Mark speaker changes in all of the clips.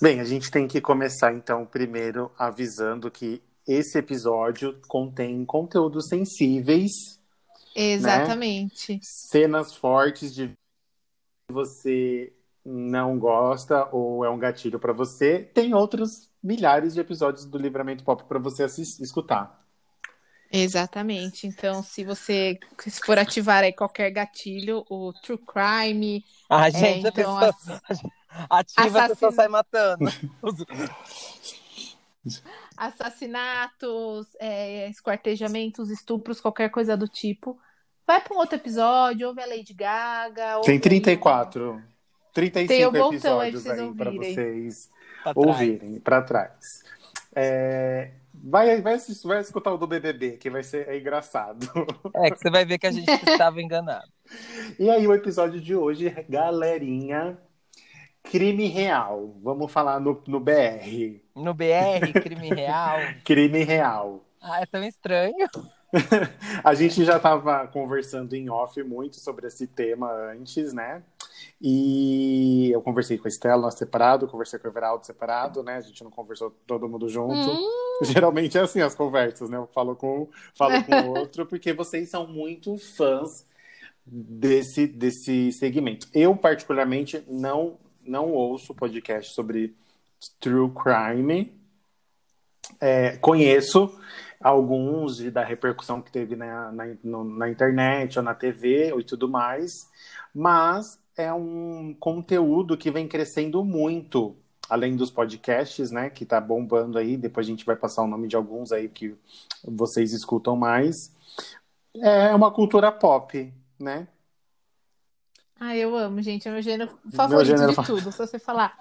Speaker 1: Bem, a gente tem que começar então primeiro avisando que esse episódio contém conteúdos sensíveis,
Speaker 2: Exatamente.
Speaker 1: cenas fortes de você não gosta ou é um gatilho para você. Tem outros milhares de episódios do Livramento Pop para você assis- escutar.
Speaker 2: Exatamente. Então, se você se for ativar aí qualquer gatilho, o True Crime,
Speaker 3: Ah, gente, a
Speaker 2: então,
Speaker 3: pessoa ativa, a pessoa
Speaker 2: assassino.
Speaker 3: sai matando.
Speaker 2: assassinatos, é, esquartejamentos, estupros, qualquer coisa do tipo, vai para um outro episódio, ouve a Lady Gaga.
Speaker 1: Tem
Speaker 2: aí
Speaker 1: 34, 35
Speaker 2: Tem um aí
Speaker 1: episódios
Speaker 2: pra vocês
Speaker 1: aí para
Speaker 2: ouvirem.
Speaker 1: vocês
Speaker 3: pra trás.
Speaker 1: ouvirem para trás. É, vai, vai, assistir- vai escutar o do BBB, que vai ser é engraçado.
Speaker 3: É, que você vai ver que a gente estava enganado.
Speaker 1: E aí, o episódio de hoje, galerinha, crime real. Vamos falar no, no BR.
Speaker 3: No BR, crime real.
Speaker 1: Crime real.
Speaker 3: Ah, é tão estranho.
Speaker 1: A gente já estava conversando em off muito sobre esse tema antes, né? E eu conversei com a Estela separado, conversei com o Everaldo separado, né? A gente não conversou todo mundo junto.
Speaker 2: Hum,
Speaker 1: Geralmente é assim as conversas, né? Eu falo com um, falo com o outro, porque vocês são muito fãs desse, desse segmento. Eu, particularmente, não, não ouço podcast sobre true crime. É, conheço alguns da repercussão que teve na, na, no- na internet ou na TV ou e tudo mais, mas é um conteúdo que vem crescendo muito, além dos podcasts, né, que tá bombando aí, depois a gente vai passar o nome de alguns aí que vocês escutam mais. É uma cultura pop, né?
Speaker 2: Ah, eu amo, gente. É meu gênero favorito
Speaker 1: gênero
Speaker 2: de
Speaker 1: fa-
Speaker 2: tudo. Se você falar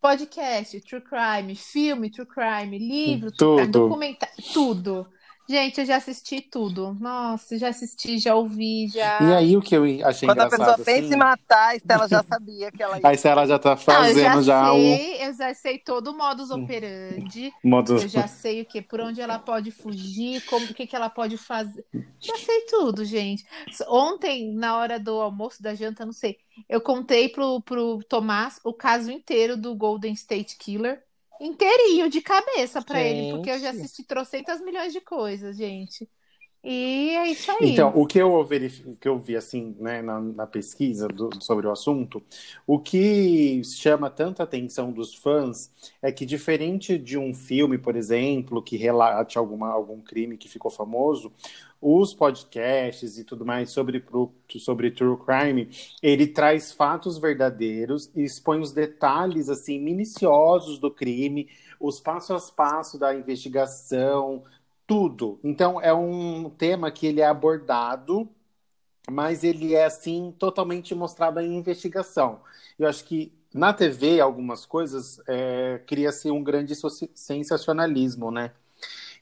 Speaker 2: podcast, true crime, filme, true crime, livro, crime,
Speaker 1: Tudo.
Speaker 2: documentário, tudo. Gente, eu já assisti tudo. Nossa, já assisti, já ouvi, já.
Speaker 1: E aí o que eu achei
Speaker 3: Quando a
Speaker 1: engraçado
Speaker 3: pessoa pensa
Speaker 1: assim,
Speaker 3: em matar, a Estela já sabia que ela ia.
Speaker 1: aí se ela já tá
Speaker 2: Não, eu
Speaker 1: fazendo já,
Speaker 2: já
Speaker 1: o
Speaker 2: sei, eu já sei todo o modus operandi.
Speaker 1: modo
Speaker 2: Eu já sei o que, por onde ela pode fugir, como, o que, que ela pode fazer. Já sei tudo, gente. Ontem, na hora do almoço, da janta, não sei, eu contei pro, pro Tomás o caso inteiro do Golden State Killer, inteirinho, de cabeça pra ele, porque eu já assisti trocentas milhões de coisas, gente. E é isso aí.
Speaker 1: Então, o que eu, verifi- o que eu vi assim, né, na, na pesquisa do- sobre o assunto, o que chama tanta atenção dos fãs é que, diferente de um filme, por exemplo, que relate alguma, algum crime que ficou famoso, os podcasts e tudo mais sobre, sobre true crime, ele traz fatos verdadeiros e expõe os detalhes assim minuciosos do crime, os passo a passo da investigação, tudo. Então é um tema que ele é abordado, mas ele é assim totalmente mostrado em investigação. Eu acho que na TV algumas coisas é, cria-se um grande sensacionalismo, né?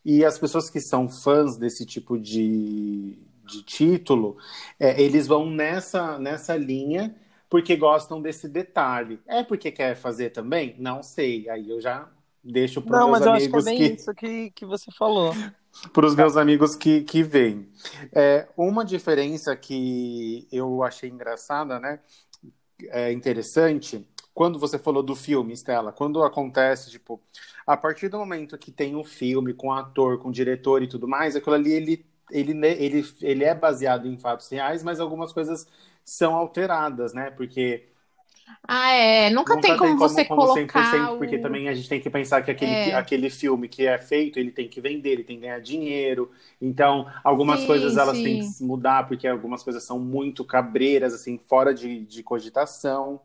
Speaker 1: E as pessoas que são fãs desse tipo de, de título, é, eles vão nessa, nessa linha porque gostam desse detalhe. É porque quer fazer também? Não sei. Aí eu já deixo para
Speaker 3: Não,
Speaker 1: meus
Speaker 3: mas eu acho que é
Speaker 1: amigos
Speaker 3: bem
Speaker 1: que
Speaker 3: isso que, que você falou.
Speaker 1: para os meus amigos que, que veem. É, uma diferença que eu achei engraçada, né? É interessante, quando você falou do filme, Estela, quando acontece, tipo, a partir do momento que tem um filme com ator, com diretor e tudo mais, aquilo ali ele, ele, ele, ele é baseado em fatos reais, mas algumas coisas são alteradas, né? Porque
Speaker 2: Ah, é. Nunca,
Speaker 1: Nunca
Speaker 2: tem como você
Speaker 1: como
Speaker 2: colocar
Speaker 1: 100%, porque
Speaker 2: o...
Speaker 1: também a gente tem que pensar que aquele,
Speaker 2: É.
Speaker 1: aquele filme que é feito, ele tem que vender, ele tem que ganhar dinheiro. Então, algumas
Speaker 2: Sim,
Speaker 1: coisas elas
Speaker 2: sim.
Speaker 1: têm que se mudar, porque algumas coisas são muito cabreiras, assim, fora de, de cogitação.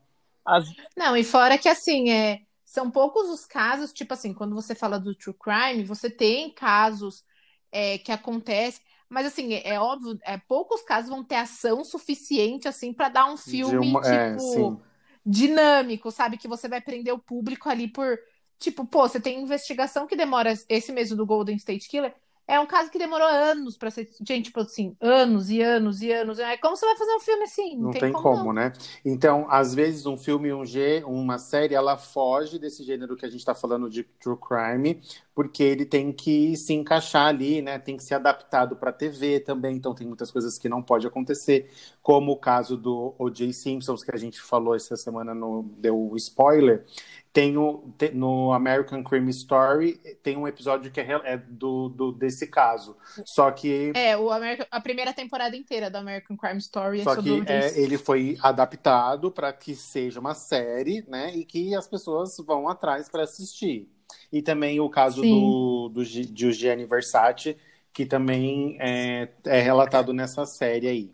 Speaker 3: As-
Speaker 2: Não, e fora que assim, é, são poucos os casos, tipo assim, quando você fala do true crime, você tem casos é, que acontecem, mas assim, é, é óbvio, é, poucos casos vão ter ação suficiente assim para dar um filme
Speaker 1: uma- é,
Speaker 2: tipo
Speaker 1: sim.
Speaker 2: dinâmico, sabe? Que você vai prender o público ali por, tipo, pô, você tem investigação que demora esse mesmo do Golden State Killer. É um caso que demorou anos pra ser. Gente, tipo assim, anos e anos e anos. É como você vai fazer um filme assim?
Speaker 1: Não tem como,
Speaker 2: não.
Speaker 1: né? Então, às vezes, um filme, um G, uma série, ela foge desse gênero que a gente está falando de true crime, porque ele tem que se encaixar ali, né? Tem que ser adaptado para TV também. Então, tem muitas coisas que não pode acontecer, como o caso do O.J. Simpsons, que a gente falou essa semana no deu spoiler. Tem o, te- no American Crime Story tem um episódio que é, é do, do- desse caso. Só que
Speaker 2: É, o American- a primeira temporada inteira do American Crime Story é
Speaker 1: Só
Speaker 2: sobre
Speaker 1: que é, ele foi adaptado para que seja uma série, né? E que as pessoas vão atrás para assistir. E também o caso
Speaker 2: Sim.
Speaker 1: do, do, de Gianni Versace, que também é, é relatado nessa série aí.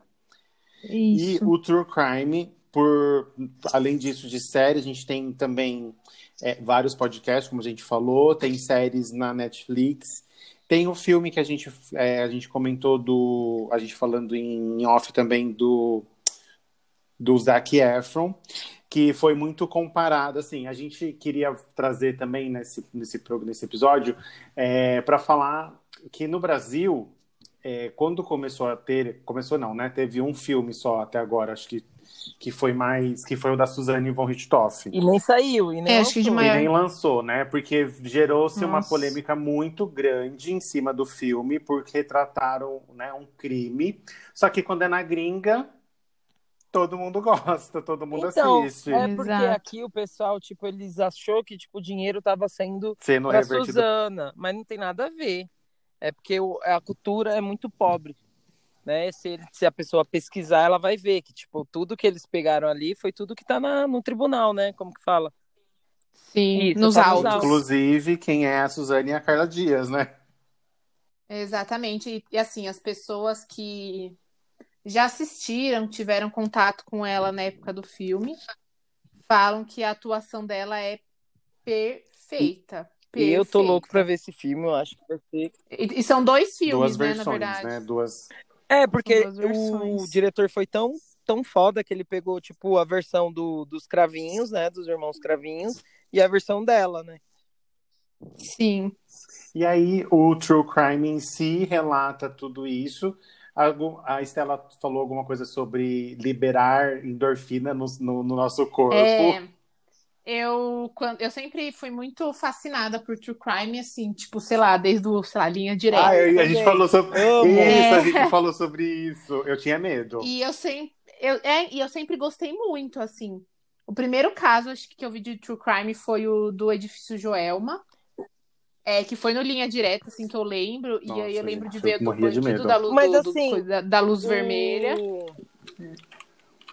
Speaker 1: E
Speaker 2: Isso.
Speaker 1: o True Crime, por além disso de série, a gente tem também é, vários podcasts, como a gente falou, tem séries na Netflix. Tem o filme que a gente, é, a gente comentou do. A gente falando em off também do, do Zac Efron, que foi muito comparado. Assim, a gente queria trazer também nesse, nesse, nesse episódio para falar que no Brasil é, quando começou a ter, começou não, né? Teve um filme só até agora, acho que, que foi mais, que foi o da Suzanne von Richthofen.
Speaker 3: E nem saiu, e nem
Speaker 2: É, acho que de
Speaker 3: lançou.
Speaker 1: E
Speaker 2: maior-
Speaker 1: nem lançou, né? Porque gerou-se uma polêmica muito grande em cima do filme, porque retrataram né, um crime. Só que quando é na gringa, todo mundo gosta, todo mundo
Speaker 3: Então,
Speaker 1: assiste.
Speaker 3: é porque
Speaker 2: Exato.
Speaker 3: aqui o pessoal, tipo, eles achou que tipo, o dinheiro tava sendo
Speaker 1: Sendo
Speaker 3: pra
Speaker 1: revertido.
Speaker 3: Suzana, mas não tem nada a ver. É porque a cultura é muito pobre. Né? Se, ele- se a pessoa pesquisar, ela vai ver que, tipo, tudo que eles pegaram ali foi tudo que tá na, no tribunal, né? Como que fala?
Speaker 2: Sim,
Speaker 3: Isso,
Speaker 2: nos
Speaker 3: tá nos
Speaker 2: autos.
Speaker 3: autos.
Speaker 1: Inclusive, quem é a Suzane e a Carla Dias, né?
Speaker 2: Exatamente. E, e, assim, as pessoas que já assistiram, tiveram contato com ela na época do filme, falam que a atuação dela é perfeita.
Speaker 3: E eu tô louco pra ver esse filme, eu acho que vai ser.
Speaker 2: E, e são dois filmes,
Speaker 1: Duas
Speaker 2: né, na
Speaker 1: versões,
Speaker 2: verdade.
Speaker 1: né? Duas.
Speaker 3: É, porque o diretor foi tão, tão foda que ele pegou, tipo, a versão do, dos cravinhos, né? Dos irmãos cravinhos, e a versão dela, né?
Speaker 2: Sim.
Speaker 1: E aí, o True Crime em si relata tudo isso. A Estela falou alguma coisa sobre liberar endorfina no, no- no nosso corpo.
Speaker 2: É, eu, quando, eu sempre fui muito fascinada por true crime, assim, tipo, sei lá, desde o, sei lá, linha direta.
Speaker 1: Ah, eu- a gente falou sobre isso, a
Speaker 2: É.
Speaker 1: gente falou sobre isso. Eu tinha medo.
Speaker 2: E eu sempre, eu, é, e eu sempre gostei muito, assim. O primeiro caso, acho que, que eu vi de True Crime foi o do Edifício Joelma. É, que foi no Linha Direta, assim, que eu lembro. e
Speaker 1: Nossa,
Speaker 2: aí eu lembro
Speaker 1: gente,
Speaker 2: de ver do
Speaker 1: de
Speaker 2: bandido
Speaker 1: medo.
Speaker 2: da luz,
Speaker 3: Mas,
Speaker 2: do- do-
Speaker 3: assim,
Speaker 2: coisa da, da luz vermelha.
Speaker 3: O,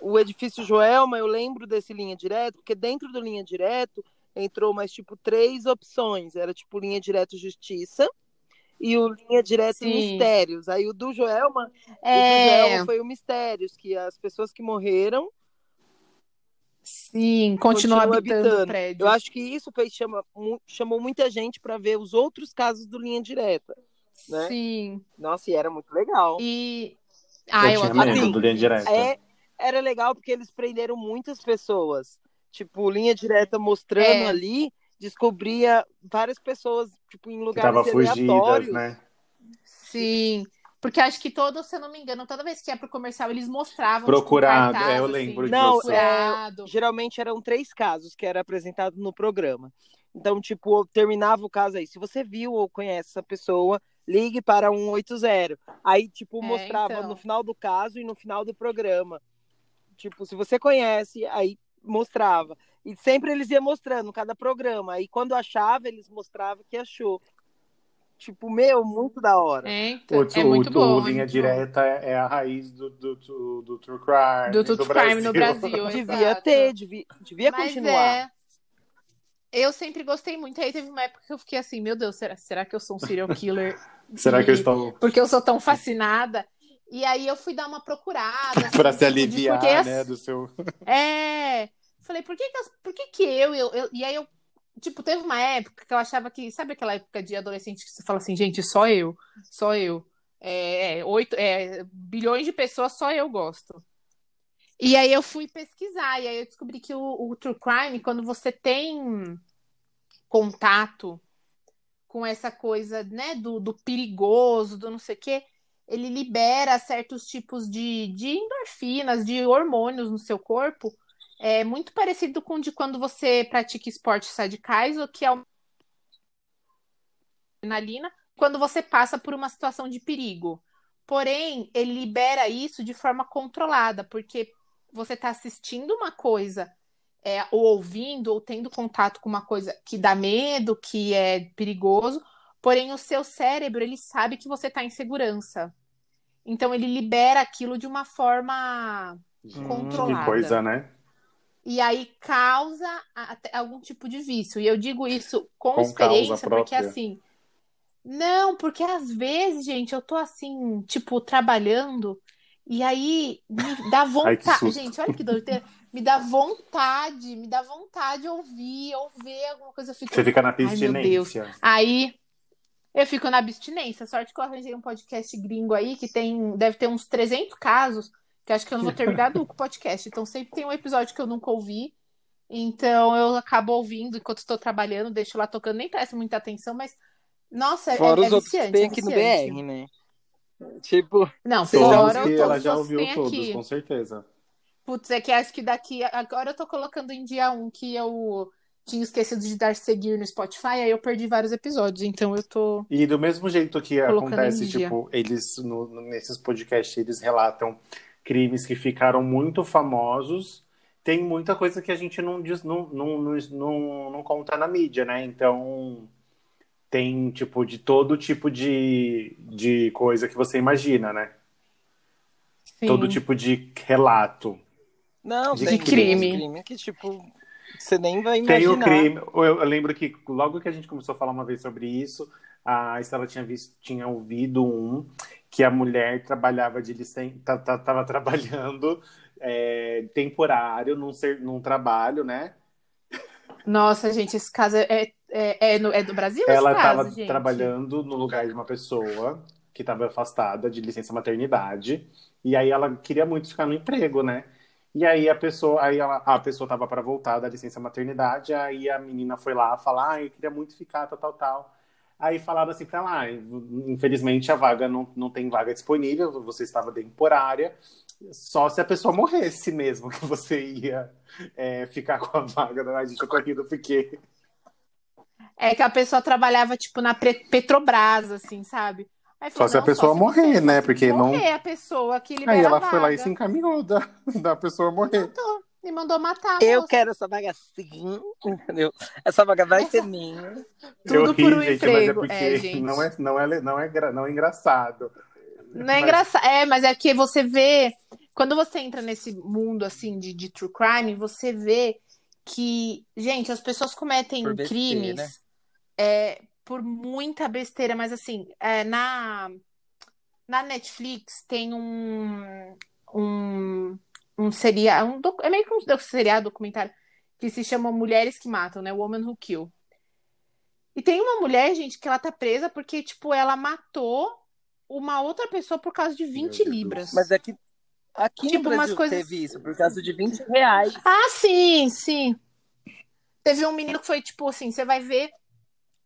Speaker 3: o edifício Joelma, eu lembro desse linha direto, porque dentro do linha direto entrou mais tipo três opções. Era tipo linha direto justiça e o linha direto
Speaker 2: Sim.
Speaker 3: mistérios. Aí o do Joelma, o do
Speaker 2: É,
Speaker 3: Joelma foi o mistérios, que as pessoas que morreram
Speaker 2: sim, continua
Speaker 3: continuam
Speaker 2: habitando, o prédio.
Speaker 3: Eu acho que isso fez chama, chamou muita gente para ver os outros casos do linha direta, né?
Speaker 2: Sim.
Speaker 3: Nossa, e era muito legal.
Speaker 2: E. Ah, eu,
Speaker 1: eu tinha medo
Speaker 3: Assim,
Speaker 1: do linha direta.
Speaker 3: É, era legal porque eles prenderam muitas pessoas. Tipo, linha direta mostrando
Speaker 2: É.
Speaker 3: ali, descobria várias pessoas, tipo, em
Speaker 1: que
Speaker 3: lugares
Speaker 1: tava fugidas,
Speaker 3: aleatórios.
Speaker 1: né?
Speaker 2: Sim. Porque acho que todo, se eu não me engano, toda vez que ia pro comercial, eles mostravam.
Speaker 1: Procurado,
Speaker 2: tipo, um cartaz,
Speaker 1: é, eu
Speaker 2: assim,
Speaker 1: lembro
Speaker 3: Não,
Speaker 1: disso.
Speaker 2: procurado.
Speaker 3: Geralmente eram três casos que era apresentado no programa. Então, tipo, terminava o caso aí. Se você viu ou conhece essa pessoa, ligue para 180. Aí, tipo,
Speaker 2: É,
Speaker 3: mostrava
Speaker 2: então.
Speaker 3: no final do caso e no final do programa. Tipo, se você conhece, aí mostrava. E sempre eles iam mostrando cada programa. Aí quando achava, eles mostravam que achou. Tipo, meu, muito da hora.
Speaker 2: É, então,
Speaker 1: O,
Speaker 2: é
Speaker 1: o-
Speaker 2: muito
Speaker 1: o
Speaker 2: bom. é
Speaker 1: Linha
Speaker 2: muito
Speaker 1: Direta é é a raiz do, do, do, do True Crime.
Speaker 2: bom. Do True Crime no Brasil.
Speaker 3: Devia
Speaker 2: exato.
Speaker 3: ter, devia, devia
Speaker 2: Mas
Speaker 3: continuar.
Speaker 2: é. Eu sempre gostei muito. Aí teve uma época que eu fiquei assim, meu Deus, será, será que eu sou um serial killer?
Speaker 1: Será que eu estou
Speaker 2: Porque eu sou tão fascinada. E aí eu fui dar uma procurada. assim,
Speaker 1: para se
Speaker 2: tipo,
Speaker 1: aliviar,
Speaker 2: porque
Speaker 1: né, do seu...
Speaker 2: É. Falei, por que que, as- por que, que eu, eu, eu- E aí eu. Tipo, teve uma época que eu achava que. Sabe aquela época de adolescente que você fala assim, gente, só eu, só eu. É, é, oito, é, bilhões de pessoas, só eu gosto. E aí eu fui pesquisar, e aí eu descobri que o, o True Crime, quando você tem contato com essa coisa, né, do, do perigoso, do não sei o quê, ele libera certos tipos de, de endorfinas, de hormônios no seu corpo, é muito parecido com de quando você pratica esportes radicais, o que é adrenalina, quando você passa por uma situação de perigo. Porém, ele libera isso de forma controlada, porque você está assistindo uma coisa, é, ou ouvindo, ou tendo contato com uma coisa que dá medo, que é perigoso, porém o seu cérebro, ele sabe que você está em segurança. Então, ele libera aquilo de uma forma controlada.
Speaker 1: Que coisa, né?
Speaker 2: E aí causa algum tipo de vício. E eu digo isso com,
Speaker 1: Com
Speaker 2: experiência, porque assim. Não, porque às vezes, gente, eu tô assim, tipo, trabalhando, e aí me dá
Speaker 1: Ai,
Speaker 2: vontade.
Speaker 1: susto.
Speaker 2: Gente, olha que doideira. Me dá vontade, me dá vontade de ouvir, ou ver alguma coisa. Fico...
Speaker 1: Você fica na
Speaker 2: Ai, meu Deus.
Speaker 1: abstinência.
Speaker 2: Aí eu fico na abstinência. Sorte que eu arranjei um podcast gringo aí que tem, deve ter uns 300 casos, que acho que eu não vou terminar nunca o podcast. Então sempre tem um episódio que eu nunca ouvi. Então eu acabo ouvindo enquanto estou trabalhando, deixo lá tocando, nem presto muita atenção, mas nossa, é,
Speaker 3: Fora
Speaker 2: é
Speaker 3: os outros
Speaker 2: viciante,
Speaker 3: tem
Speaker 2: é
Speaker 3: aqui no
Speaker 2: viciante.
Speaker 3: BR, né? Tipo,
Speaker 2: Não,
Speaker 1: Todos
Speaker 2: fora todos
Speaker 1: ela já ouviu todos,
Speaker 2: aqui.
Speaker 1: com certeza.
Speaker 2: Putz, é que acho que daqui. Agora eu tô colocando em dia um que eu tinha esquecido de dar seguir no Spotify, aí eu perdi vários episódios, então eu tô.
Speaker 1: E do mesmo jeito que acontece, tipo, eles no- nesses podcasts eles relatam crimes que ficaram muito famosos. Tem muita coisa que a gente não diz, não, não, não, não, não conta na mídia, né? Então tem tipo de todo tipo de, de coisa que você imagina, né?
Speaker 2: Sim.
Speaker 1: Todo tipo de relato.
Speaker 3: não,
Speaker 1: De
Speaker 3: tem
Speaker 2: crime.
Speaker 3: crime que, tipo, você nem vai
Speaker 1: Tem
Speaker 3: imaginar.
Speaker 1: o crime. Eu, eu lembro que logo que a gente começou a falar uma vez sobre isso, a Estela tinha visto, tinha ouvido um que a mulher trabalhava de licen... ta- ta- tava trabalhando é, temporário num, ser... num trabalho, né?
Speaker 2: Nossa, gente, esse caso é, é, é, no- é do Brasil?
Speaker 1: Ela estava trabalhando no lugar de uma pessoa que estava afastada de licença maternidade e aí ela queria muito ficar no emprego, né? E aí a pessoa, aí ela, a pessoa estava para voltar da licença maternidade, aí a menina foi lá falar, ah, eu queria muito ficar, tal, tal, tal. Aí falaram assim ela, ah, infelizmente a vaga não, não tem vaga disponível, você estava temporária, só se a pessoa morresse mesmo que você ia é, ficar com a vaga. Ai, gente, rindo porque
Speaker 2: É que a pessoa trabalhava, tipo, na Petrobras, assim, sabe? Aí
Speaker 1: Só
Speaker 2: falou,
Speaker 1: se a pessoa
Speaker 2: se
Speaker 1: morrer, né? Porque não-
Speaker 2: morrer a pessoa que libera
Speaker 1: Aí ela
Speaker 2: a
Speaker 1: foi lá e se encaminhou da, da pessoa morrer.
Speaker 2: Matou, me mandou matar.
Speaker 3: Eu
Speaker 2: moça.
Speaker 3: quero essa vaga sim, entendeu? Essa vaga vai ser minha.
Speaker 2: Tudo
Speaker 1: eu ri,
Speaker 2: por um
Speaker 1: gente,
Speaker 2: emprego.
Speaker 1: mas é porque
Speaker 2: É, gente.
Speaker 1: não, é, não, é, não, é, gra- não é engraçado.
Speaker 2: Não é
Speaker 1: Mas-
Speaker 2: engraçado. É, mas é que você vê. Quando você entra nesse mundo assim de, de true crime, você vê que, gente, as pessoas cometem
Speaker 3: Por besteira,
Speaker 2: crimes
Speaker 3: né?
Speaker 2: é, por muita besteira, mas assim, é, na, na Netflix tem um, um, um seriado, um docu- é meio que um seriado documentário que se chama Mulheres que Matam, né? Woman Who Kill. E tem uma mulher, gente, que ela tá presa porque, tipo, ela matou uma outra pessoa por causa de 20
Speaker 1: Deus.
Speaker 2: libras.
Speaker 3: Mas aqui, aqui
Speaker 2: Tipo,
Speaker 3: no Brasil
Speaker 2: coisas-
Speaker 3: teve isso, por causa de 20 reais.
Speaker 2: Ah, sim, sim. Teve um menino que foi, tipo, assim, você vai ver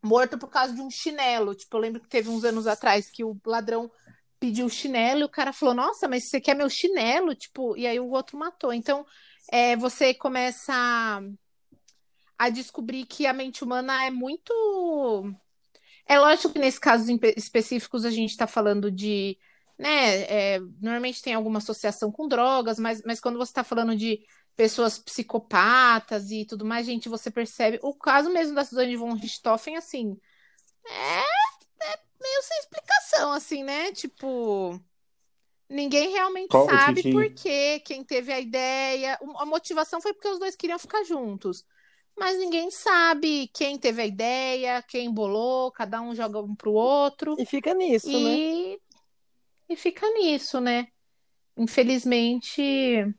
Speaker 2: morto por causa de um chinelo. Tipo, eu lembro que teve uns anos atrás que o ladrão pediu chinelo e o cara falou, nossa, mas você quer meu chinelo? Tipo, e aí o outro matou. Então, é, você começa a, a descobrir que a mente humana é muito. É lógico que nesses casos específicos a gente está falando de. Né, é, normalmente tem alguma associação com drogas, mas, mas quando você está falando de pessoas psicopatas e tudo mais, gente, você percebe. O caso mesmo da Suzane von Richthofen, assim, é, é assim, né? Tipo, ninguém realmente
Speaker 1: Qual-
Speaker 2: sabe
Speaker 1: que
Speaker 2: por quê, quem teve a ideia. A motivação foi porque os dois queriam ficar juntos. Mas ninguém sabe quem teve a ideia, quem bolou, cada um joga um pro outro.
Speaker 3: E fica nisso, né?
Speaker 2: E, e fica nisso, né? Infelizmente,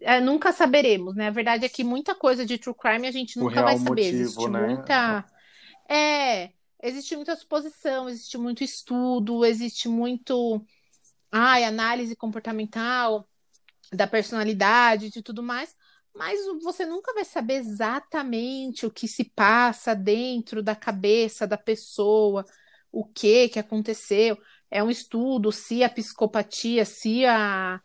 Speaker 2: é, nunca saberemos, né? A verdade é que muita coisa de true crime a gente nunca vai saber.
Speaker 1: motivo,
Speaker 2: existe
Speaker 1: né?
Speaker 2: muita. É, existe muita suposição, existe muito estudo, existe muito ai, análise comportamental da personalidade e tudo mais. Mas você nunca vai saber exatamente o que se passa dentro da cabeça da pessoa, o que que aconteceu. É um estudo se a psicopatia, se a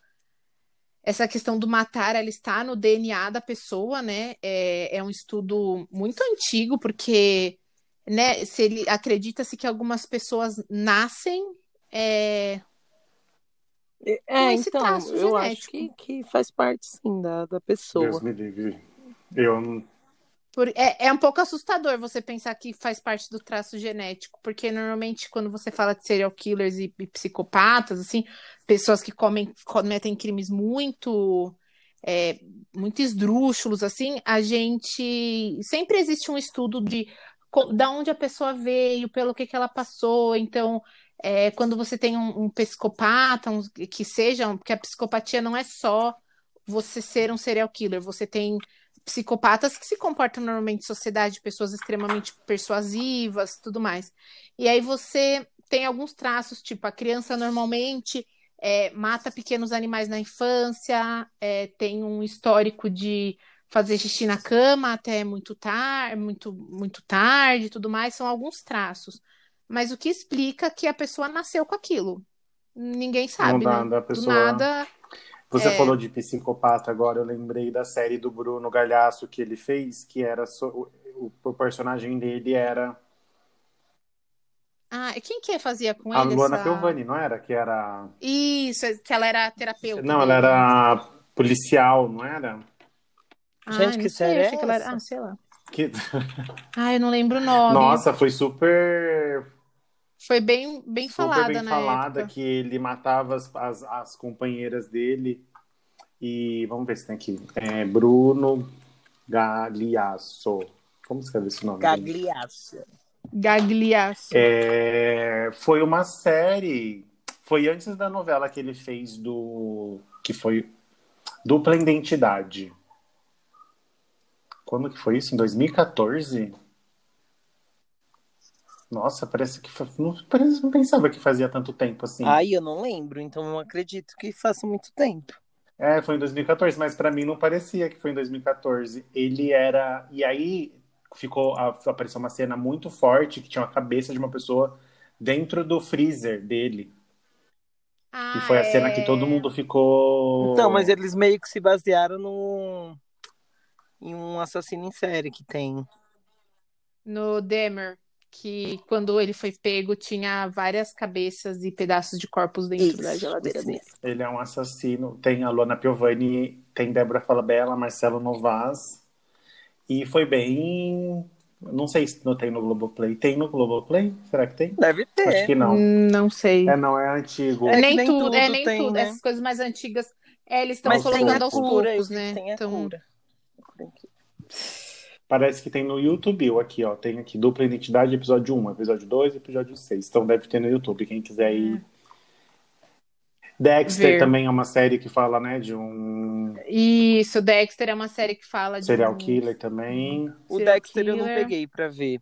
Speaker 2: essa questão do matar, ela está no DNA da pessoa, né? É, é um estudo muito antigo, porque né, se ele acredita-se que algumas pessoas nascem é,
Speaker 3: É, então,
Speaker 2: traço
Speaker 3: eu acho
Speaker 2: genético.
Speaker 3: que, que faz parte, sim, da, da pessoa.
Speaker 1: Deus me livre. Eu
Speaker 2: é, é um pouco assustador você pensar que faz parte do traço genético, porque normalmente quando você fala de serial killers e, e psicopatas, assim, pessoas que comem, cometem crimes muito, é, muito esdrúxulos, assim, a gente sempre existe um estudo de da onde a pessoa veio, pelo que que ela passou, então é, quando você tem um, um psicopata, um- que seja, porque a psicopatia não é só você ser um serial killer, você tem psicopatas que se comportam normalmente em sociedade, pessoas extremamente persuasivas, tudo mais. E aí você tem alguns traços, tipo, a criança normalmente é, mata pequenos animais na infância, é, tem um histórico de fazer xixi na cama até muito tarde, muito, muito tarde, tudo mais, são alguns traços. Mas o que explica que a pessoa nasceu com aquilo? Ninguém sabe,
Speaker 1: não dá
Speaker 2: né?
Speaker 1: da
Speaker 2: Do
Speaker 1: pessoa.
Speaker 2: nada.
Speaker 1: Você
Speaker 2: É.
Speaker 1: falou de psicopata agora, eu lembrei da série do Bruno Galhaço que ele fez, que era so- o, o personagem dele era
Speaker 2: Ah, e quem que fazia com
Speaker 1: a
Speaker 2: ele
Speaker 1: Luana
Speaker 2: essa...
Speaker 1: Piovani, não era? Que era
Speaker 2: Isso, que ela era terapeuta.
Speaker 1: Não, ela era policial, não era?
Speaker 2: Ai,
Speaker 3: Gente,
Speaker 2: não
Speaker 3: que
Speaker 2: sei,
Speaker 3: série é
Speaker 2: que ela era... Ah, sei lá.
Speaker 1: Que...
Speaker 2: Ah, eu não lembro o nome.
Speaker 1: Nossa, foi super,
Speaker 2: Foi bem, bem
Speaker 1: super
Speaker 2: falada
Speaker 1: bem
Speaker 2: na
Speaker 1: falada
Speaker 2: época.
Speaker 1: que ele matava as, as, as companheiras dele. E vamos ver se tem aqui. É Bruno Galiasso. Como escreve esse nome?
Speaker 3: Gagliaça.
Speaker 2: Gagliasso.
Speaker 1: É, foi uma série. Foi antes da novela que ele fez do. Que foi Dupla Identidade. Quando que foi isso? Em 2014? Nossa, parece que. Não, parece, não pensava que fazia tanto tempo assim.
Speaker 3: Ai, eu não lembro, então não acredito que faça muito tempo.
Speaker 1: É, foi em 2014, mas pra mim não parecia que foi em 2014. Ele era. E aí ficou. a- Apareceu uma cena muito forte que tinha a cabeça de uma pessoa dentro do freezer dele.
Speaker 2: Ah,
Speaker 1: E foi a cena que
Speaker 2: é.
Speaker 1: todo mundo ficou.
Speaker 3: Então, mas eles meio que se basearam no... em um assassino em série que tem.
Speaker 2: No Demer, que quando ele foi pego tinha várias cabeças e pedaços de corpos dentro
Speaker 3: Isso,
Speaker 2: da geladeira
Speaker 3: isso
Speaker 2: dele.
Speaker 1: Ele é um assassino. Tem a Luana Piovani, tem Débora Falabella, Marcelo Novas. E foi bem. Não sei se não tem no Globoplay. Tem no Globoplay? Será que tem?
Speaker 3: Deve
Speaker 1: Acho
Speaker 3: ter.
Speaker 1: que não.
Speaker 2: Não sei.
Speaker 1: É, não, é antigo.
Speaker 3: É
Speaker 2: nem,
Speaker 3: nem
Speaker 2: tudo,
Speaker 3: tudo
Speaker 2: é nem
Speaker 3: tem,
Speaker 2: tudo.
Speaker 3: né?
Speaker 2: Essas coisas mais antigas, é, eles estão colocando aos
Speaker 3: cura,
Speaker 2: poucos, né?
Speaker 3: tem a
Speaker 2: Então,
Speaker 3: cura.
Speaker 1: Parece que tem no YouTube, ou aqui, ó. Tem aqui Dupla Identidade, episódio 1, episódio 2 episódio 6. Então deve ter no YouTube, quem quiser ir. Dexter
Speaker 2: Ver.
Speaker 1: também é uma série que fala, né, de um
Speaker 2: Isso, Dexter é uma série que fala de
Speaker 1: serial
Speaker 2: um
Speaker 1: killer também.
Speaker 3: O
Speaker 2: serial
Speaker 3: Dexter eu não
Speaker 2: killer.
Speaker 3: peguei pra ver.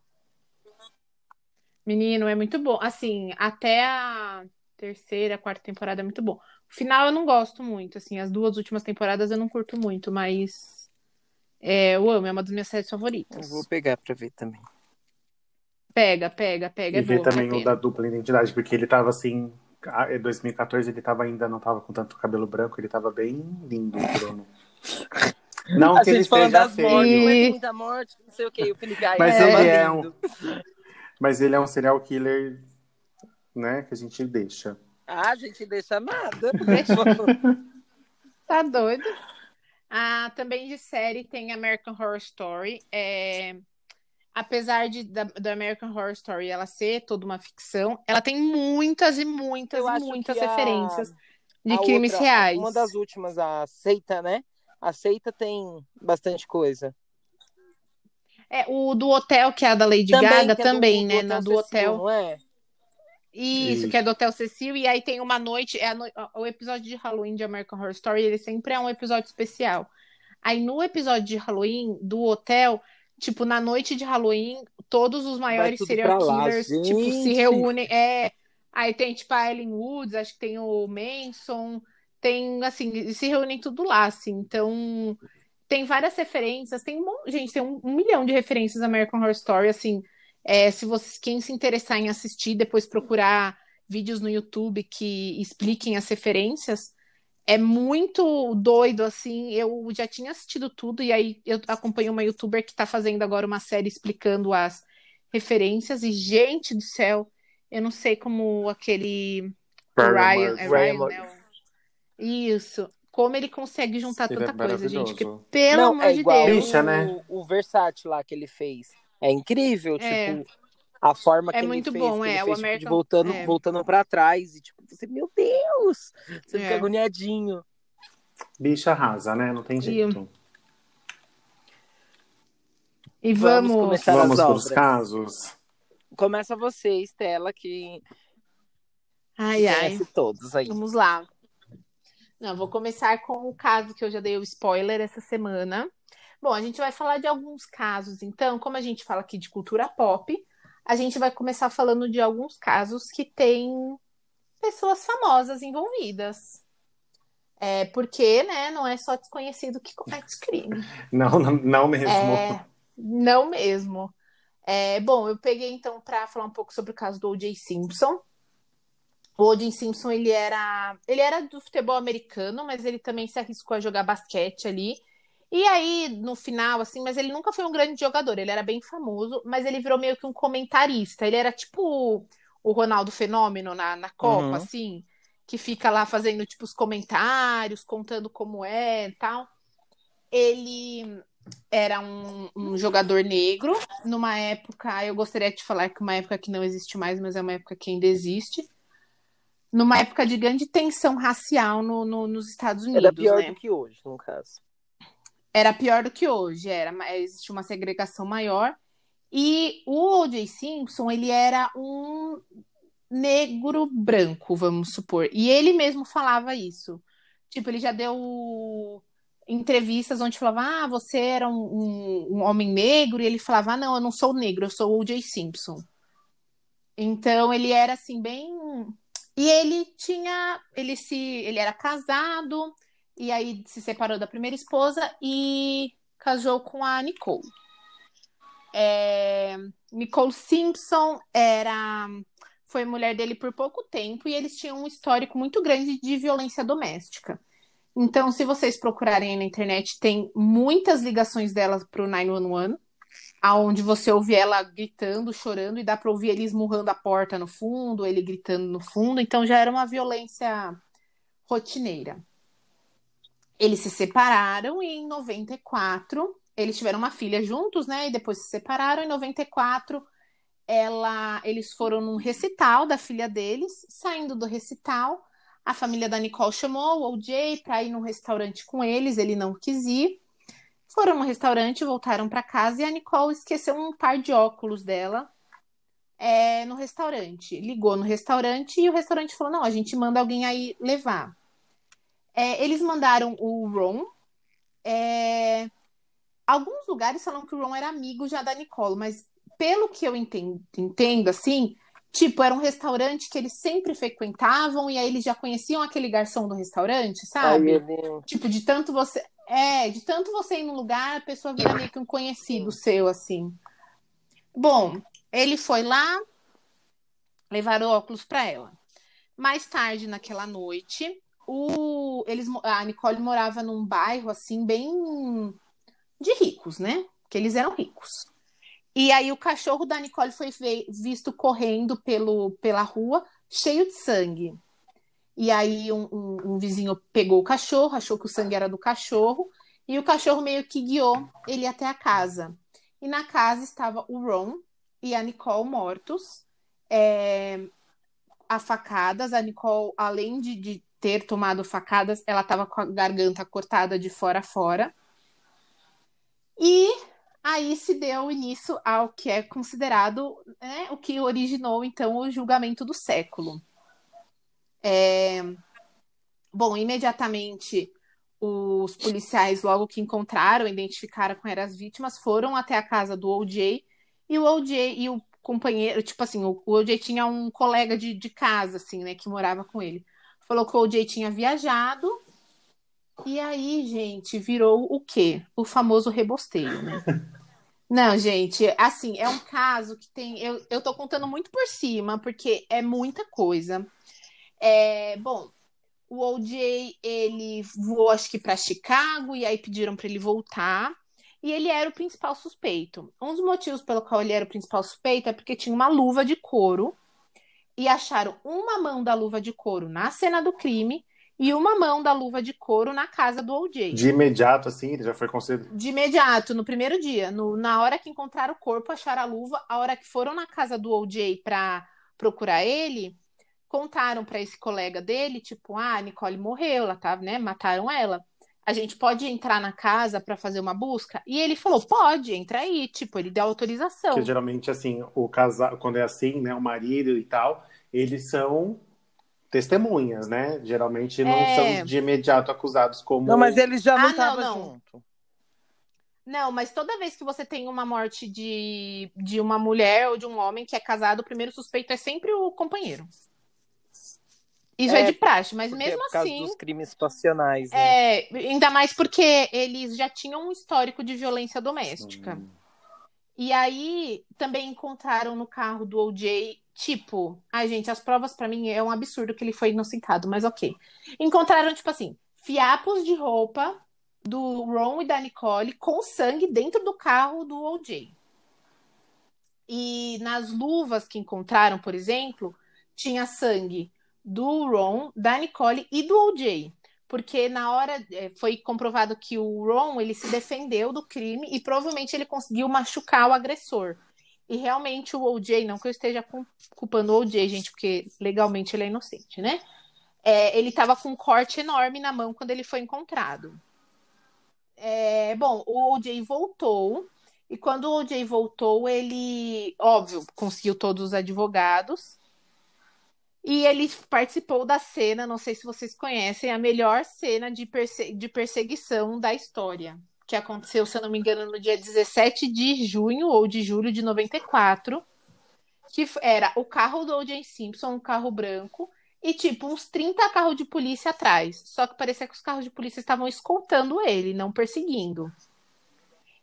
Speaker 2: Menino, é muito bom. Assim, até a terceira, quarta temporada é muito bom. O final eu não gosto muito, assim, as duas últimas temporadas eu não curto muito, mas é, eu amo, é uma das minhas séries
Speaker 3: Eu
Speaker 2: favoritas.
Speaker 3: vou pegar pra ver também.
Speaker 2: Pega, pega, pega,
Speaker 1: E
Speaker 2: é
Speaker 1: ver
Speaker 2: boa,
Speaker 1: também o da dupla identidade, porque ele tava assim. Em 2014 ele tava ainda não tava com tanto cabelo branco, ele tava bem lindo, o Bruno. Não
Speaker 3: a
Speaker 1: que ele esteja feio,
Speaker 3: é
Speaker 2: E-
Speaker 3: muita morte, não sei o que. O Felipe Gaia
Speaker 1: Mas
Speaker 3: tava
Speaker 1: ele é um- mas ele é um serial killer, né, que a gente deixa.
Speaker 3: Ah, a gente deixa nada.
Speaker 2: Tá doido? Ah, também de série tem American Horror Story. É, apesar de da, da, American Horror Story ela ser toda uma ficção, ela tem muitas e muitas Eu e muitas referências a, de a crimes outra, reais.
Speaker 3: Uma das últimas, a Seita, né? A Seita tem bastante coisa.
Speaker 2: É, o do hotel, que é a da Lady também, Gaga, também, do, né? Do hotel, do hotel.
Speaker 3: Não é?
Speaker 2: Isso, Isso, que é do Hotel Cecil, e aí tem uma noite, é no... o episódio de Halloween de American Horror Story, ele sempre é um episódio especial. Aí no episódio de Halloween do hotel, tipo, na noite de Halloween, todos os maiores serial killers, lá, tipo, se reúnem. É, aí tem, tipo, a Ellen Woods, acho que tem o Manson, tem, assim, se reúnem tudo lá, assim. Então, tem várias referências, tem, gente, tem um, um milhão de referências American Horror Story, assim. É, se vocês, quem se interessar em assistir, depois procurar vídeos no YouTube que expliquem as referências, é muito doido, assim. Eu já tinha assistido tudo, e aí eu acompanho uma youtuber que está fazendo agora uma série explicando as referências, e gente do céu, eu não sei como aquele. Ryan, é Ryan, né? Isso. Como ele consegue juntar tanta é coisa, gente. Que, pelo não, amor é de Deus.
Speaker 3: Bicha, né? o, o Versátil lá que ele fez. É incrível, é. tipo, a forma que é ele muito fez, bom, é, fez, o American... tipo, voltando, é. voltando para trás e tipo, você, meu Deus, você fica é. agoniadinho.
Speaker 1: Bicha rasa, né? Não tem jeito.
Speaker 2: E, e vamos, vamos começar
Speaker 1: vamos para os casos.
Speaker 3: Começa você, Estela, que
Speaker 2: ai, ai.
Speaker 3: todos aí.
Speaker 2: Vamos lá. Não, vou começar com o caso que eu já dei o spoiler essa semana, Bom, a gente vai falar de alguns casos, então, como a gente fala aqui de cultura pop, a gente vai começar falando de alguns casos que tem pessoas famosas envolvidas. É, porque, né, não é só desconhecido que comete crime.
Speaker 1: Não, não, não mesmo.
Speaker 2: É, não mesmo. É, bom, eu peguei então para falar um pouco sobre o caso do O.J. Simpson. O O.J. Simpson, ele era, ele era do futebol americano, mas ele também se arriscou a jogar basquete ali. E aí, no final, assim, mas ele nunca foi um grande jogador, ele era bem famoso, mas ele virou meio que um comentarista. Ele era tipo o Ronaldo Fenômeno na, na Copa, uhum. assim, que fica lá fazendo, tipo, os comentários, contando como é e tal. Ele era um, um, jogador negro, numa época, eu gostaria de falar que uma época que não existe mais, mas é uma época que ainda existe. Numa época de grande tensão racial no, no nos Estados Unidos.
Speaker 3: Era pior
Speaker 2: né?
Speaker 3: do que hoje, no caso
Speaker 2: era pior do que hoje, era, existia uma segregação maior. E o O.J. Simpson, ele era um negro branco, vamos supor. E ele mesmo falava isso. Tipo, ele já deu entrevistas onde falava, ah, você era um, um, um homem negro, e ele falava, ah, não, eu não sou negro, eu sou o O.J. Simpson. Então, ele era, assim, bem... E ele tinha... Ele se... Ele era casado e aí se separou da primeira esposa e casou com a Nicole. É... Nicole Simpson era foi mulher dele por pouco tempo e eles tinham um histórico muito grande de violência doméstica. Então, se vocês procurarem na internet, tem muitas ligações dela para o 911, aonde você ouve ela gritando, chorando e dá para ouvir ele esmurrando a porta no fundo, ele gritando no fundo. Então, já era uma violência rotineira. Eles se separaram e em 94 eles tiveram uma filha juntos, né? E depois se separaram. Em 94 ela, eles foram num recital da filha deles. Saindo do recital, a família da Nicole chamou o OJ para ir num restaurante com eles. Ele não quis ir. Foram no restaurante, voltaram para casa e a Nicole esqueceu um par de óculos dela é, no restaurante. Ligou no restaurante e o restaurante falou: não, a gente manda alguém aí levar. É, eles mandaram o Ron. É... Alguns lugares falam que o Ron era amigo já da Nicole, mas pelo que eu entendo, entendo assim, tipo, era um restaurante que eles sempre frequentavam e aí eles já conheciam aquele garçom do restaurante, sabe? Ai, tipo, de tanto você. É, de tanto você ir no lugar, a pessoa vira meio que um conhecido seu, assim. Bom, ele foi lá, levaram óculos para ela. Mais tarde naquela noite, o, eles, a Nicole morava num bairro assim, bem de ricos, né? Que eles eram ricos. E aí o cachorro da Nicole foi visto correndo pelo, pela rua, cheio de sangue. E aí um, um, um, vizinho pegou o cachorro, achou que o sangue era do cachorro, e o cachorro meio que guiou ele até a casa. e na casa estava o Ron e a Nicole mortos, é, a facadas. A Nicole, além de, de ter tomado facadas, ela estava com a garganta cortada de fora a fora. E aí se deu início ao que é considerado né, o que originou então o julgamento do século. É... Bom, imediatamente os policiais, logo que encontraram, identificaram quem eram as vítimas, foram até a casa do OJ e o OJ e o companheiro, tipo assim, o, OJ tinha um colega de, de casa, assim, né, que morava com ele. Falou que o OJ tinha viajado e aí, gente, virou o quê? O famoso rebosteio, né? Não, gente, assim, é um caso que tem. Eu, eu tô contando muito por cima, porque é muita coisa. É, bom, o OJ, ele voou, acho que para Chicago, e aí pediram para ele voltar. E ele era o principal suspeito. Um dos motivos pelo qual ele era o principal suspeito é porque tinha uma luva de couro e acharam uma mão da luva de couro na cena do crime e uma mão da luva de couro na casa do OJ.
Speaker 1: De imediato, assim, ele já foi considerado?
Speaker 2: De imediato, no primeiro dia. No, na hora que encontraram o corpo, acharam a luva. A hora que foram na casa do OJ para procurar ele, contaram para esse colega dele, tipo, ah, a Nicole morreu, ela tá, né, mataram ela. A gente pode entrar na casa para fazer uma busca? E ele falou, pode, entra aí. Tipo, ele deu autorização.
Speaker 1: Porque geralmente, assim, o casal, quando é assim, né, o marido e tal, eles são testemunhas, né? Geralmente não é... são de imediato acusados como.
Speaker 3: Não, mas eles já não estavam ah, junto.
Speaker 2: Não, mas toda vez que você tem uma morte de, de uma mulher ou de um homem que é casado, o primeiro suspeito é sempre o companheiro. Isso é, é de praxe, mas mesmo é por
Speaker 3: causa
Speaker 2: assim.
Speaker 3: dos crimes passionais. Né?
Speaker 2: É, ainda mais porque eles já tinham um histórico de violência doméstica. Hum. E aí também encontraram no carro do OJ Tipo, ai, gente, as provas para mim é um absurdo que ele foi inocentado, mas ok. Encontraram, tipo assim, fiapos de roupa do Ron e da Nicole com sangue dentro do carro do OJ. E nas luvas que encontraram, por exemplo, tinha sangue do Ron, da Nicole e do OJ. Porque na hora é, foi comprovado que o Ron ele se defendeu do crime e provavelmente ele conseguiu machucar o agressor. E realmente o OJ, não que eu esteja culpando o OJ, gente, porque legalmente ele é inocente, né? É, ele estava com um corte enorme na mão quando ele foi encontrado. É, bom, o OJ voltou. E quando o OJ voltou, ele, óbvio, conseguiu todos os advogados. E ele participou da cena, não sei se vocês conhecem, a melhor cena de, perse de perseguição da história que aconteceu, se eu não me engano, no dia 17 de junho ou de julho de 94, que era o carro do O.J. Simpson, um carro branco, e tipo uns 30 carros de polícia atrás. Só que parecia que os carros de polícia estavam escoltando ele, não perseguindo.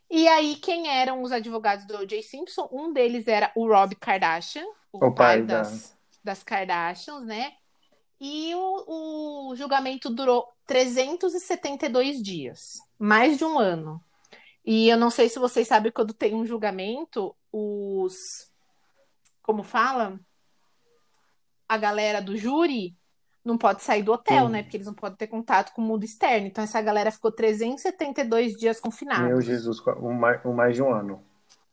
Speaker 2: E aí, quem eram os advogados do O.J. Simpson? Um deles era o Rob Kardashian, o, o pai, pai das, da... das Kardashians, né? E o, o julgamento durou 372 dias, mais de um ano. E eu não sei se vocês sabem quando tem um julgamento, os. Como fala? A galera do júri não pode sair do hotel, Sim. né? Porque eles não podem ter contato com o mundo externo. Então essa galera ficou 372 dias confinada.
Speaker 1: Meu Jesus, um mais, um mais de um ano.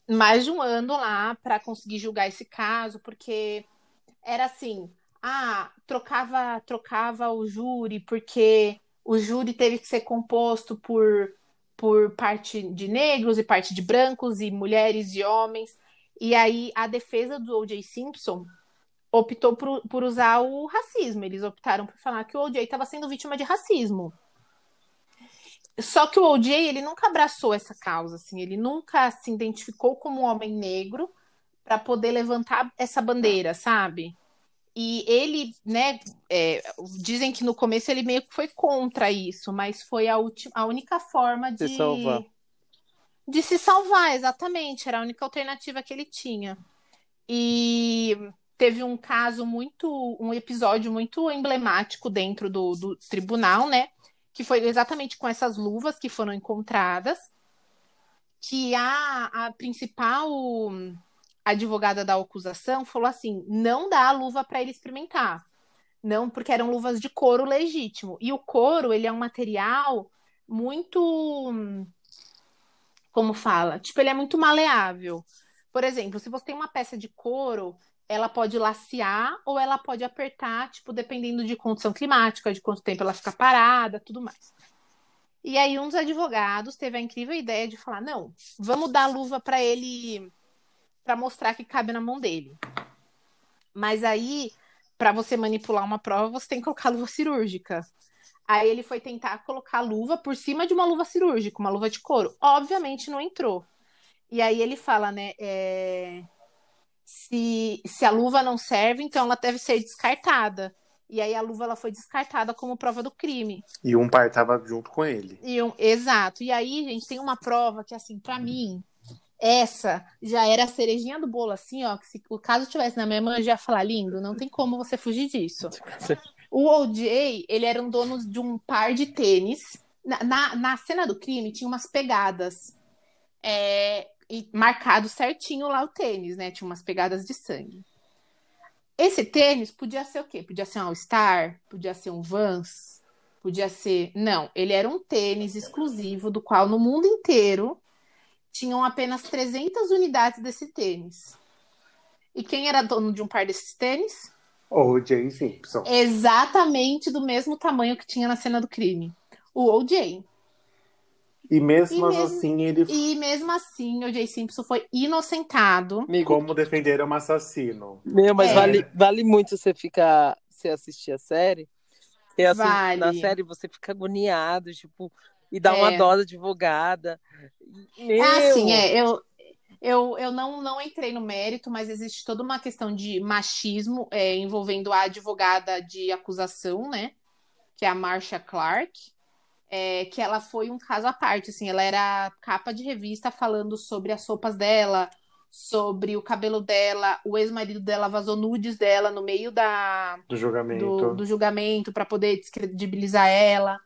Speaker 2: Mais de um ano lá para conseguir julgar esse caso, porque era assim, ah, trocava, trocava o júri porque o júri teve que ser composto por, por parte de negros e parte de brancos e mulheres e homens. E aí a defesa do O.J. Simpson optou por, por usar o racismo. Eles optaram por falar que o O.J. estava sendo vítima de racismo. Só que o O.J. ele nunca abraçou essa causa, assim, ele nunca se identificou como um homem negro para poder levantar essa bandeira, sabe? E ele, né, é, dizem que no começo ele meio que foi contra isso, mas foi a, a única forma de
Speaker 3: se salvar.
Speaker 2: De se salvar, exatamente. Era a única alternativa que ele tinha. E teve um caso muito, um episódio muito emblemático dentro do, do tribunal, né? Que foi exatamente com essas luvas que foram encontradas. Que a, a principal a advogada da acusação falou assim: não dá a luva para ele experimentar. Não, porque eram luvas de couro legítimo. E o couro, ele é um material muito como fala? Tipo, ele é muito maleável. Por exemplo, se você tem uma peça de couro, ela pode lacear ou ela pode apertar, tipo, dependendo de condição climática, de quanto tempo ela fica parada, tudo mais. E aí um dos advogados teve a incrível ideia de falar: "Não, vamos dar luva para ele para mostrar que cabe na mão dele". Mas aí, para você manipular uma prova, você tem que colocar luva cirúrgica. Aí ele foi tentar colocar a luva por cima de uma luva cirúrgica, uma luva de couro. Obviamente não entrou. E aí ele fala, né? É... Se, se a luva não serve, então ela deve ser descartada. E aí a luva ela foi descartada como prova do crime.
Speaker 1: E um pai estava junto com ele.
Speaker 2: E um, exato. E aí, gente, tem uma prova que, assim, para mim, essa já era a cerejinha do bolo, assim, ó. Que se o caso tivesse na minha mão, eu já ia falar, lindo, não tem como você fugir disso. O OJ, ele era um dono de um par de tênis. Na, na, na cena do crime, tinha umas pegadas. É, e marcado certinho lá o tênis, né? Tinha umas pegadas de sangue. Esse tênis podia ser o quê? Podia ser um All-Star, podia ser um Vans, podia ser. Não, ele era um tênis exclusivo, do qual no mundo inteiro tinham apenas 300 unidades desse tênis. E quem era dono de um par desses tênis?
Speaker 1: O.J. Simpson.
Speaker 2: Exatamente do mesmo tamanho que tinha na cena do crime. O O.J.
Speaker 1: E mesmo,
Speaker 2: E mesmo-
Speaker 1: assim ele
Speaker 2: E mesmo assim, o O.J. Simpson foi inocentado.
Speaker 1: Como defender um assassino.
Speaker 3: Meu, mas
Speaker 2: É.
Speaker 3: vale, vale muito você ficar, você assistir a série. E assim,
Speaker 2: Vale.
Speaker 3: na série você fica agoniado, tipo, e dá uma
Speaker 2: É.
Speaker 3: dó da advogada. Meu,
Speaker 2: Ah, sim, é. Eu, eu, eu não, não entrei no mérito, mas existe toda uma questão de machismo é, envolvendo a advogada de acusação, né? Que é a Marcia Clark. é, que ela foi um caso à parte, assim, ela era capa de revista falando sobre as roupas dela, sobre o cabelo dela, o ex-marido dela vazou nudes dela no meio da,
Speaker 1: Do julgamento.
Speaker 2: do, do julgamento para poder descredibilizar ela.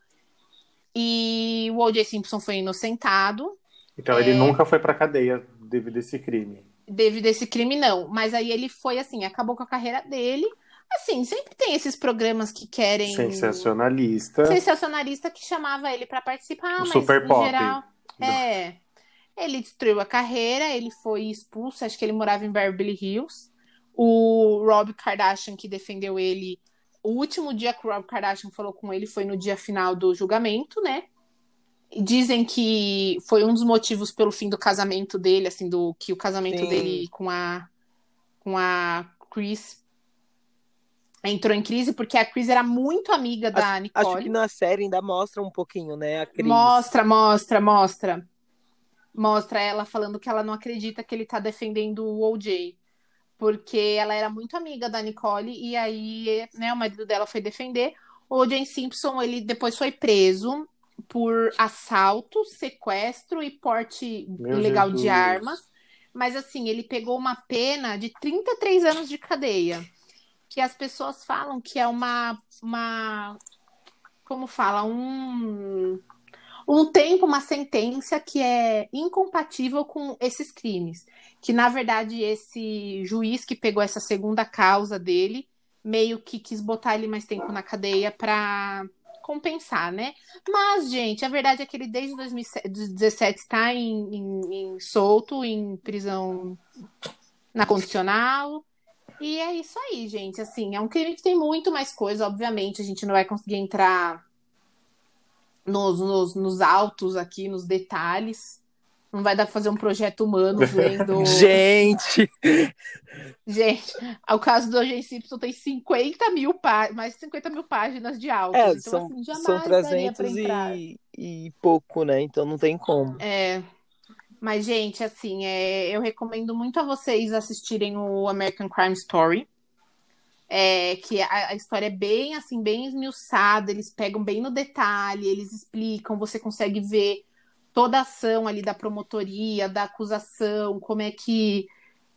Speaker 2: E o O.J. Simpson foi inocentado.
Speaker 1: Então
Speaker 2: É.
Speaker 1: ele nunca foi pra cadeia devido a esse crime.
Speaker 2: devido a esse crime, não. Mas aí ele foi assim, acabou com a carreira dele. Assim, sempre tem esses programas que querem.
Speaker 1: Sensacionalista.
Speaker 2: Sensacionalista que chamava ele pra participar,
Speaker 1: O
Speaker 2: mas
Speaker 1: Super
Speaker 2: em
Speaker 1: Pop.
Speaker 2: geral. É. Ele destruiu a carreira, ele foi expulso, acho que ele morava em Beverly Hills. O Rob Kardashian, que defendeu ele, o último dia que o Rob Kardashian falou com ele foi no dia final do julgamento, né? Dizem que foi um dos motivos pelo fim do casamento dele, assim, do que o casamento
Speaker 3: Sim.
Speaker 2: dele com a com a Chris entrou em crise porque a Chris era muito amiga da Nicole.
Speaker 3: Acho que na série ainda mostra um pouquinho, né?
Speaker 2: Mostra, mostra, mostra. Mostra ela falando que ela não acredita que ele tá defendendo o OJ. Porque ela era muito amiga da Nicole e aí, né, o marido dela foi defender. O OJ Simpson, ele depois foi preso por assalto, sequestro e porte
Speaker 1: Meu
Speaker 2: ilegal
Speaker 1: Jesus.
Speaker 2: de armas. Mas assim, ele pegou uma pena de 33 anos de cadeia. Que as pessoas falam que é uma, uma como fala, um, um tempo, uma sentença que é incompatível com esses crimes. Que, na verdade, esse juiz que pegou essa segunda causa dele meio que quis botar ele mais tempo na cadeia para compensar, né? Mas, gente, a verdade é que ele desde 2017 está em, em, em solto, em prisão na condicional. E é isso aí, gente. Assim, é um crime que tem muito mais coisa, obviamente. A gente não vai conseguir entrar nos, nos, nos autos aqui, nos detalhes. Não vai dar pra fazer um projeto humano vendo.
Speaker 3: Gente!
Speaker 2: Gente, o caso do. Simpson tem 50 mil páginas, mais de 50 mil páginas de autos.
Speaker 3: É,
Speaker 2: então,
Speaker 3: são,
Speaker 2: assim, jamais
Speaker 3: são
Speaker 2: daria pra
Speaker 3: 300
Speaker 2: entrar.
Speaker 3: e, e pouco, né? Então não tem como.
Speaker 2: É. Mas, gente, assim, é, eu recomendo muito a vocês assistirem o American Crime Story. É, que a, a história é bem, assim, bem esmiuçada, eles pegam bem no detalhe, eles explicam, você consegue ver toda a ação ali da promotoria, da acusação, como é que.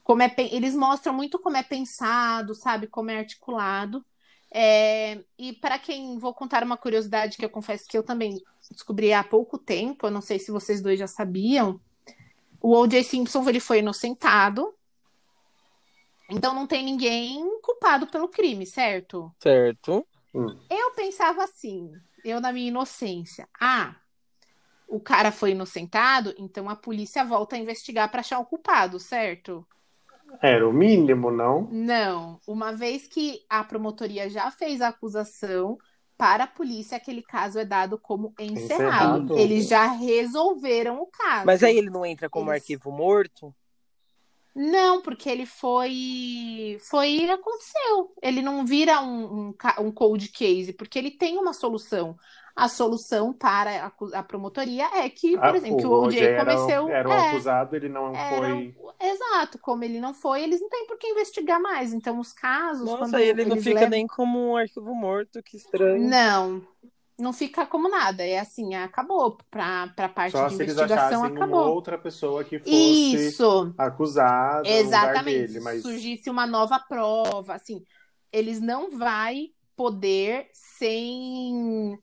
Speaker 2: Como é, eles mostram muito como é pensado, sabe? Como é articulado. É, e para quem vou contar uma curiosidade que eu confesso que eu também descobri há pouco tempo, eu não sei se vocês dois já sabiam. O O.J. Simpson ele foi inocentado. Então não tem ninguém culpado pelo crime, certo?
Speaker 3: Certo?
Speaker 2: Eu pensava assim, eu na minha inocência, ah, o cara foi inocentado, então a polícia volta a investigar para achar o culpado, certo?
Speaker 1: Era o mínimo, não?
Speaker 2: Não. Uma vez que a promotoria já fez a acusação, para a polícia aquele caso é dado como encerrado. encerrado. Eles já resolveram o caso.
Speaker 3: Mas aí ele não entra como Eles... arquivo morto?
Speaker 2: Não, porque ele foi. Foi. Aconteceu. Ele não vira um, um, um cold case, porque ele tem uma solução a solução para a, a promotoria é que, por ah, exemplo, o OJ cometeu.
Speaker 1: Era, era um é, acusado, ele não era, foi.
Speaker 2: Exato, como ele não foi, eles não têm por que investigar mais. Então, os casos.
Speaker 3: Nossa, ele não fica levam... nem como um arquivo morto, que estranho.
Speaker 2: Não, não fica como nada. É assim, acabou. Para a parte Só de investigação, acabou.
Speaker 1: Uma outra pessoa que fosse Isso. acusada.
Speaker 2: Exatamente.
Speaker 1: Dele, mas...
Speaker 2: Surgisse uma nova prova. Assim, eles não vai poder sem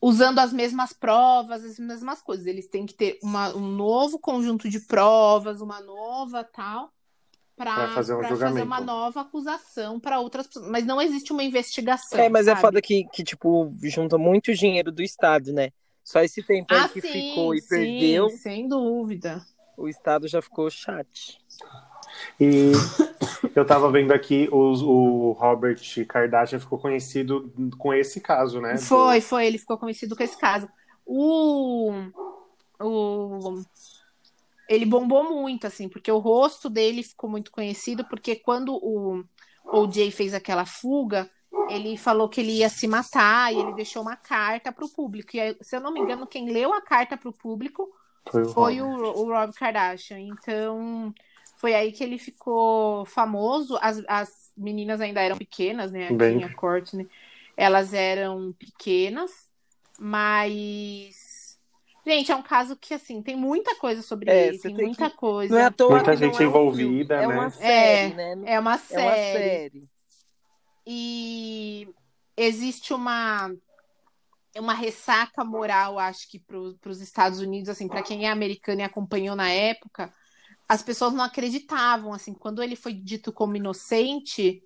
Speaker 2: usando as mesmas provas, as mesmas coisas. Eles têm que ter uma, um novo conjunto de provas, uma nova tal, para fazer, um fazer, uma nova acusação para outras pessoas. Mas não existe uma investigação.
Speaker 3: É, mas
Speaker 2: é
Speaker 3: sabe? é foda que, que, tipo, junta muito dinheiro do Estado, né? Só esse tempo ah, aí que sim, ficou e sim, perdeu.
Speaker 2: Sem dúvida.
Speaker 3: O Estado já ficou chat.
Speaker 1: E eu tava vendo aqui, o, o Robert Kardashian ficou conhecido com esse caso, né?
Speaker 2: Foi, Do... foi, ele ficou conhecido com esse caso. O, o, ele bombou muito, assim, porque o rosto dele ficou muito conhecido, porque quando o OJ fez aquela fuga, ele falou que ele ia se matar e ele deixou uma carta para o público. E, se eu não me engano, quem leu a carta para o público foi, o, foi o, o Rob Kardashian. Então, foi aí que ele ficou famoso. As, as meninas ainda eram pequenas, né? A Bem... a Courtney. Elas eram pequenas, mas. Gente, é um caso que, assim, tem muita coisa sobre é, ele, tem, tem muita que... coisa.
Speaker 1: Não é à toa muita gente é envolvida, é né?
Speaker 3: Uma série, é, né?
Speaker 2: É uma série. É uma série. E existe uma uma ressaca moral, acho que para os Estados Unidos, assim, para quem é americano e acompanhou na época, as pessoas não acreditavam, assim, quando ele foi dito como inocente,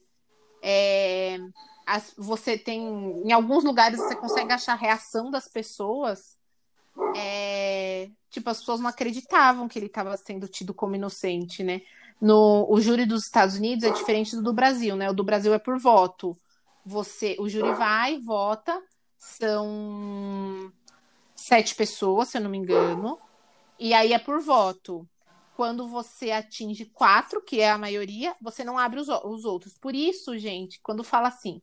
Speaker 2: é, as, você tem, em alguns lugares você consegue achar a reação das pessoas, é, tipo, as pessoas não acreditavam que ele estava sendo tido como inocente, né? No, o júri dos Estados Unidos é diferente do do Brasil, né? O do Brasil é por voto. Você, o júri vai, vota, são sete pessoas, se eu não me engano, e aí é por voto quando você atinge quatro, que é a maioria, você não abre os, os outros. Por isso, gente, quando fala assim,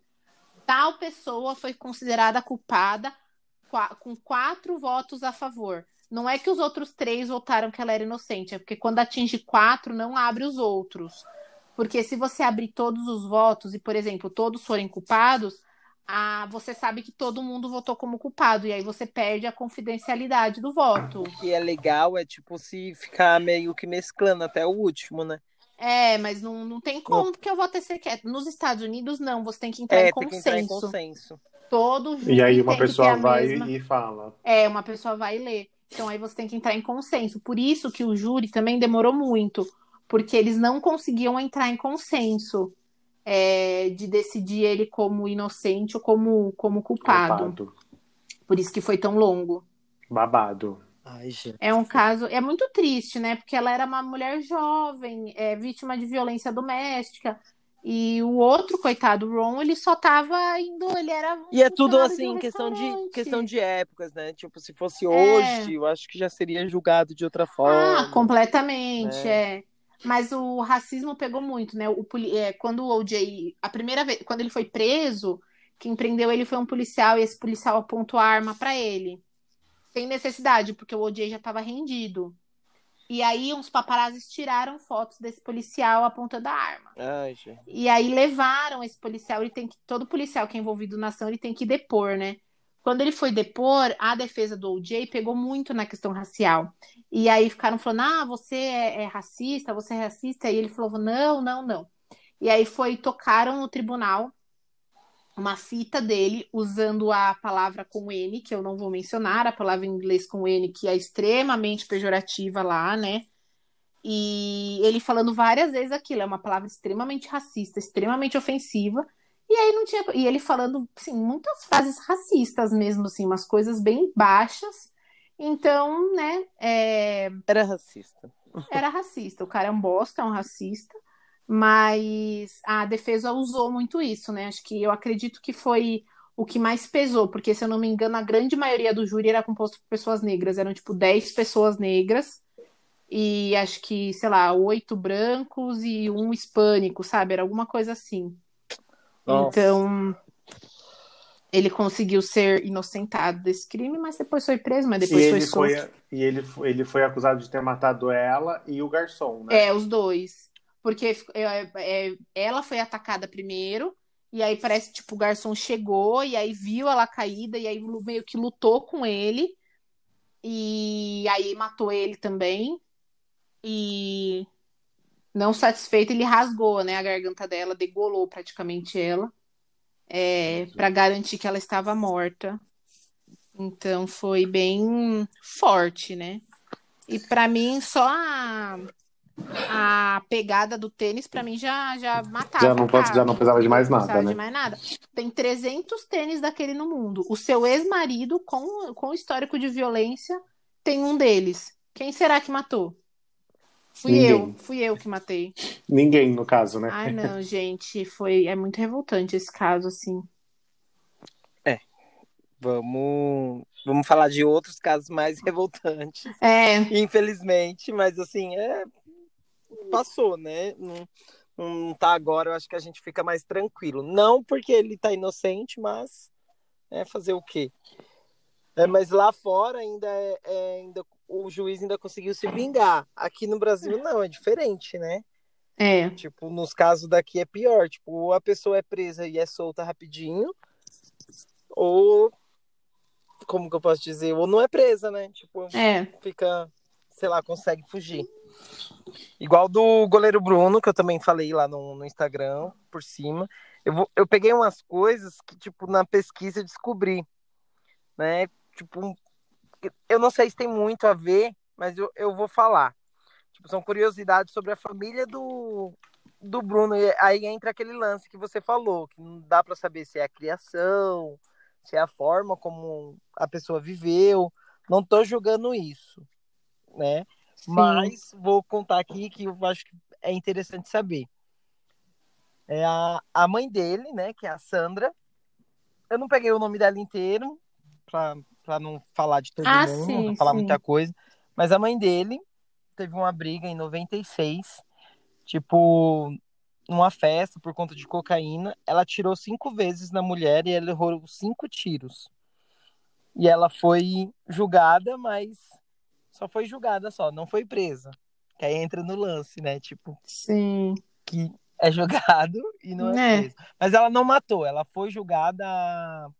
Speaker 2: tal pessoa foi considerada culpada com quatro votos a favor. Não é que os outros três votaram que ela era inocente, é porque quando atinge quatro, não abre os outros. Porque se você abrir todos os votos e, por exemplo, todos forem culpados, ah, você sabe que todo mundo votou como culpado, e aí você perde a confidencialidade do voto.
Speaker 3: O que é legal é, tipo, se ficar meio que mesclando até o último, né?
Speaker 2: É, mas não, não tem como, não. porque eu vou ter secreto. Nos Estados Unidos, não, você tem que entrar, é, em, consenso. Tem que entrar em consenso. Todo
Speaker 1: E aí uma pessoa vai mesma... e fala.
Speaker 2: É, uma pessoa vai ler. Então aí você tem que entrar em consenso. Por isso que o júri também demorou muito, porque eles não conseguiam entrar em consenso é, de decidir ele como inocente ou como, como culpado. culpado. Por isso que foi tão longo.
Speaker 1: Babado.
Speaker 3: Ai,
Speaker 2: é um caso, é muito triste, né? Porque ela era uma mulher jovem, é, vítima de violência doméstica. E o outro, coitado, o Ron, ele só tava indo, ele era.
Speaker 3: E é tudo assim, questão de, questão de épocas, né? Tipo, se fosse é. hoje, eu acho que já seria julgado de outra forma.
Speaker 2: Ah, completamente, né? é. Mas o racismo pegou muito, né? O, é, quando o OJ, a primeira vez, quando ele foi preso, quem prendeu ele foi um policial e esse policial apontou a arma para ele. Sem necessidade, porque o OJ já estava rendido. E aí uns paparazzis tiraram fotos desse policial apontando a arma.
Speaker 3: Ai,
Speaker 2: e aí levaram esse policial, ele tem que todo policial que é envolvido na ação, ele tem que depor, né? Quando ele foi depor, a defesa do OJ pegou muito na questão racial. E aí ficaram falando: ah, você é, é racista, você é racista. E ele falou: não, não, não. E aí foi, tocaram no tribunal uma fita dele usando a palavra com N, que eu não vou mencionar, a palavra em inglês com N, que é extremamente pejorativa lá, né? E ele falando várias vezes aquilo, é uma palavra extremamente racista, extremamente ofensiva. E aí não tinha. E ele falando, assim, muitas frases racistas mesmo, assim, umas coisas bem baixas. Então, né, é,
Speaker 3: Era racista.
Speaker 2: era racista. O cara é um bosta, é um racista, mas a defesa usou muito isso, né? Acho que eu acredito que foi o que mais pesou, porque se eu não me engano, a grande maioria do júri era composto por pessoas negras, eram tipo 10 pessoas negras e acho que, sei lá, oito brancos e um hispânico, sabe? Era alguma coisa assim.
Speaker 3: Nossa.
Speaker 2: Então, ele conseguiu ser inocentado desse crime, mas depois foi preso, mas
Speaker 1: E
Speaker 2: depois foi
Speaker 1: ele
Speaker 2: solto.
Speaker 1: foi, e ele, foi- ele foi acusado de ter matado ela e o garçom, né?
Speaker 2: É, os dois. Porque é, é, ela foi atacada primeiro, e aí parece tipo o garçom chegou, e aí viu ela caída, e aí meio que lutou com ele, e aí matou ele também. E não satisfeito, ele rasgou, né, a garganta dela, degolou praticamente ela, é, para garantir que ela estava morta. Então foi bem forte, né? E pra mim só a a pegada do tênis pra mim já já matava.
Speaker 1: Já não já não precisava de mais
Speaker 2: Não
Speaker 1: nada,
Speaker 2: precisava
Speaker 1: né?
Speaker 2: de mais nada. Tem 300 tênis daquele no mundo. O seu ex-marido com com histórico de violência tem um deles. Quem será que matou? Fui
Speaker 1: Ninguém.
Speaker 2: eu, fui eu que matei.
Speaker 1: Ninguém, no caso, né?
Speaker 2: Ai, não, gente, foi é muito revoltante esse caso assim.
Speaker 3: Vamos, vamos falar de outros casos mais revoltantes.
Speaker 2: É,
Speaker 3: Infelizmente, mas assim, é... passou, né? Não, não tá agora, eu acho que a gente fica mais tranquilo. Não porque ele tá inocente, mas é fazer o quê? É, mas lá fora ainda, é, é, ainda o juiz ainda conseguiu se vingar. Aqui no Brasil não, é diferente, né?
Speaker 2: é.
Speaker 3: Tipo, nos casos daqui é pior. Tipo, ou a pessoa é presa e é solta rapidinho, ou como que eu posso dizer? Ou não é presa, né? Tipo,
Speaker 2: É.
Speaker 3: fica, sei lá, consegue fugir. Igual do goleiro Bruno, que eu também falei lá no, no Instagram, por cima. Eu, vou, eu peguei umas coisas que, tipo, na pesquisa descobri, né? Tipo, eu não sei se tem muito a ver, mas eu, eu vou falar. Tipo, são curiosidades sobre a família do, do Bruno. E aí entra aquele lance que você falou, que não dá para saber se é a criação, se é a forma como a pessoa viveu. Não tô julgando isso, né?
Speaker 2: Sim.
Speaker 3: Mas vou contar aqui que eu acho que é interessante saber. É a, a mãe dele, né, que é a Sandra. Eu não peguei o nome dela inteiro pra, pra não falar de todo
Speaker 2: Ah,
Speaker 3: mundo,
Speaker 2: sim,
Speaker 3: não falar
Speaker 2: sim.
Speaker 3: muita coisa. Mas a mãe dele teve uma briga em 96, tipo, numa festa por conta de cocaína. Ela tirou cinco vezes na mulher e ela errou cinco tiros. E ela foi julgada, mas só foi julgada só, não foi presa. Que aí entra no lance, né? Tipo,
Speaker 2: Sim.
Speaker 3: que é julgado e não é,
Speaker 2: É.
Speaker 3: preso. Mas ela não matou, ela foi julgada,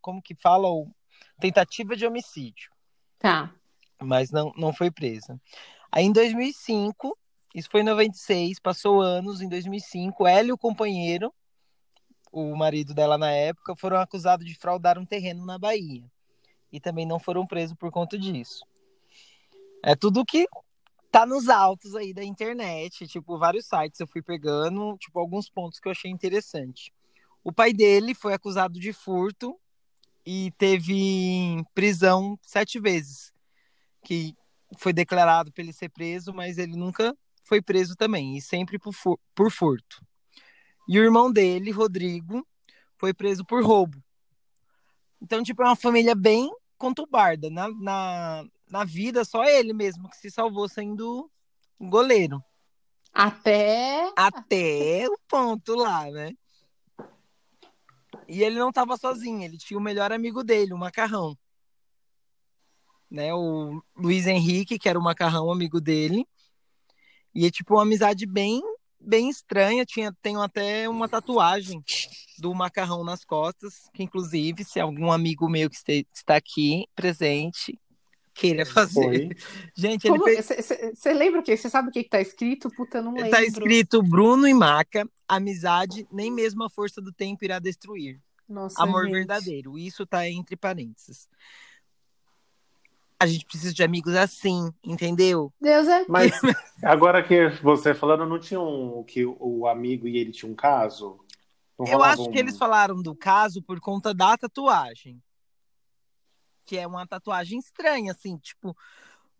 Speaker 3: como que fala, o tentativa de homicídio,
Speaker 2: Tá.
Speaker 3: mas não, não foi presa. Aí em 2005, isso foi em 96, passou anos, em 2005, ela e o companheiro, o marido dela na época, foram acusados de fraudar um terreno na Bahia. E também não foram presos por conta disso. É tudo que tá nos autos aí da internet, tipo, vários sites eu fui pegando, tipo, alguns pontos que eu achei interessante. O pai dele foi acusado de furto e teve prisão sete vezes, que foi declarado para ele ser preso, mas ele nunca foi preso também, e sempre por, fu- por furto. E o irmão dele, Rodrigo, foi preso por roubo. Então, tipo, é uma família bem conturbada. Na, na, na vida, só ele mesmo que se salvou sendo goleiro.
Speaker 2: Até.
Speaker 3: Até o ponto lá, né? E ele não estava sozinho, ele tinha o melhor amigo dele, o Macarrão. Né? O Luiz Henrique, que era o Macarrão, amigo dele. E é tipo uma amizade bem bem estranha. Tinha, tenho até uma tatuagem do Macarrão nas costas, que inclusive, se algum amigo meu que este- está aqui presente queira fazer.
Speaker 1: Foi.
Speaker 3: Gente, ele fez
Speaker 2: Você lembra o quê? Você sabe o que, que tá escrito? Puta, não lembro.
Speaker 3: Tá escrito Bruno e Maca, amizade, nem mesmo a força do tempo irá destruir.
Speaker 2: Nossa,
Speaker 3: Amor
Speaker 2: gente.
Speaker 3: verdadeiro. Isso tá entre parênteses. A gente precisa de amigos assim, entendeu?
Speaker 2: Deus é.
Speaker 1: Mas agora que você falando, não tinha um que o amigo e ele tinham um caso? Não
Speaker 3: Eu acho
Speaker 1: um-
Speaker 3: que eles falaram do caso por conta da tatuagem. Que é uma tatuagem estranha, assim, tipo,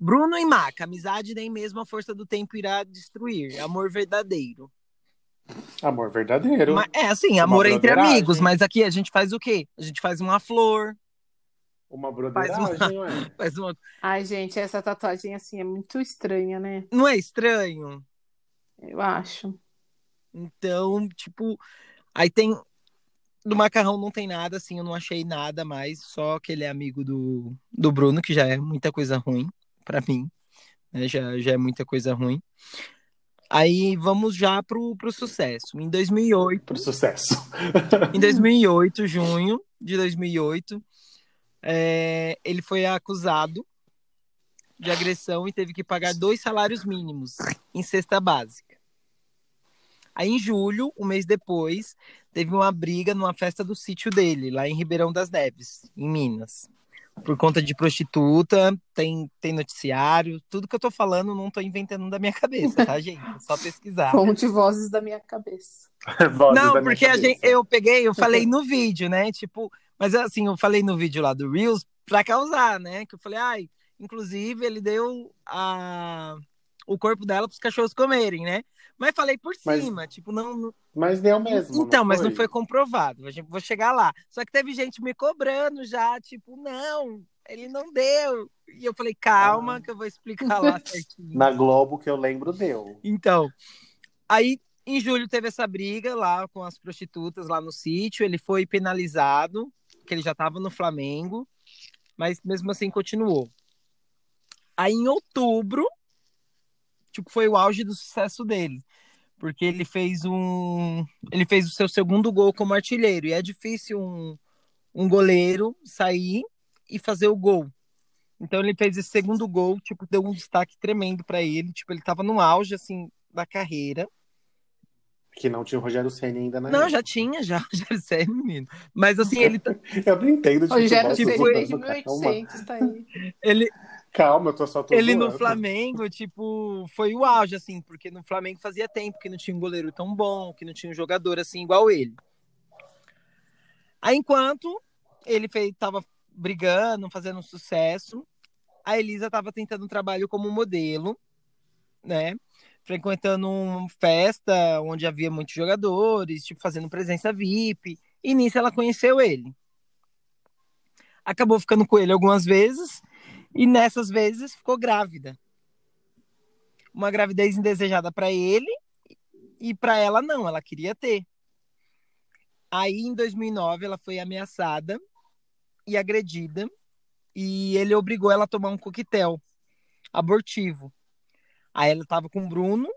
Speaker 3: Bruno e Maca, amizade nem mesmo a força do tempo irá destruir, amor verdadeiro.
Speaker 1: Amor verdadeiro.
Speaker 3: Mas, é assim, amor entre
Speaker 1: broderagem.
Speaker 3: amigos, mas aqui a gente faz o quê? A gente faz uma flor,
Speaker 1: Uma
Speaker 3: Faz uma-
Speaker 1: broderagem, ué.
Speaker 3: faz uma.
Speaker 2: Ai, gente, essa tatuagem assim é muito estranha, né?
Speaker 3: Não é estranho?
Speaker 2: Eu acho.
Speaker 3: Então, tipo, aí tem. Do macarrão não tem nada, assim, eu não achei nada mais, só que ele é amigo do, do Bruno, que já é muita coisa ruim pra mim, né? Já, já é muita coisa ruim. Aí vamos já pro, pro sucesso. Em 2008,
Speaker 1: Pro sucesso.
Speaker 3: em 2008, junho de 2008, é, ele foi acusado de agressão e teve que pagar dois salários mínimos em cesta básica. Aí, em julho, um mês depois, teve uma briga numa festa do sítio dele, lá em Ribeirão das Neves, em Minas. Por conta de prostituta, tem, tem noticiário, tudo que eu tô falando não tô inventando da minha cabeça, tá, gente? É só pesquisar.
Speaker 2: Fonte vozes da minha cabeça.
Speaker 1: Vozes
Speaker 3: Não,
Speaker 1: da minha
Speaker 3: porque a
Speaker 1: cabeça.
Speaker 3: gente, eu peguei, eu falei no vídeo, né? Tipo, mas assim, eu falei no vídeo lá do Reels pra causar, né? Que eu falei, ai, inclusive ele deu a, o corpo dela pros cachorros comerem, né? Mas falei por
Speaker 1: Mas-
Speaker 3: cima, tipo, não. não-
Speaker 1: Mas deu mesmo.
Speaker 3: então, mas não foi comprovado. Vou chegar lá. Só que teve gente me cobrando já, tipo, não, ele não deu. E eu falei, calma,
Speaker 1: Ah.
Speaker 3: que eu vou explicar lá certinho.
Speaker 1: Na Globo, que eu lembro, deu.
Speaker 3: Então, aí em julho teve essa briga lá com as prostitutas lá no sítio. Ele foi penalizado, que ele já estava no Flamengo, mas mesmo assim continuou. Aí em outubro, tipo, foi o auge do sucesso dele. Porque ele fez um. Ele fez o seu segundo gol como artilheiro. E é difícil um, um goleiro sair e fazer o gol. Então ele fez esse segundo gol, tipo, deu um destaque tremendo pra ele. Tipo, ele tava no auge, assim, da carreira.
Speaker 1: Que não tinha o Rogério Senna ainda, né?
Speaker 3: Não, já tinha, já, já sei, menino. Mas assim, ele,
Speaker 1: Eu não entendo de
Speaker 2: Rogério
Speaker 3: tipo,
Speaker 1: tô
Speaker 2: desde
Speaker 1: botando calma.
Speaker 2: 1800, tá aí.
Speaker 3: ele,
Speaker 1: Calma, eu tô só tô
Speaker 3: ele no
Speaker 1: zoando.
Speaker 3: Flamengo, tipo, foi o auge, assim, porque no Flamengo fazia tempo que não tinha um goleiro tão bom, que não tinha um jogador assim igual ele. Aí, enquanto ele fez, tava brigando, fazendo sucesso, a Elisa tava tentando um trabalho como modelo, né? Frequentando uma festa onde havia muitos jogadores, tipo, fazendo presença VIP. E nisso ela conheceu ele. Acabou ficando com ele algumas vezes e nessas vezes ficou grávida. Uma gravidez indesejada para ele e para ela não, ela queria ter. Aí em 2009 ela foi ameaçada e agredida e ele obrigou ela a tomar um coquetel abortivo. Aí ela tava com o Bruno,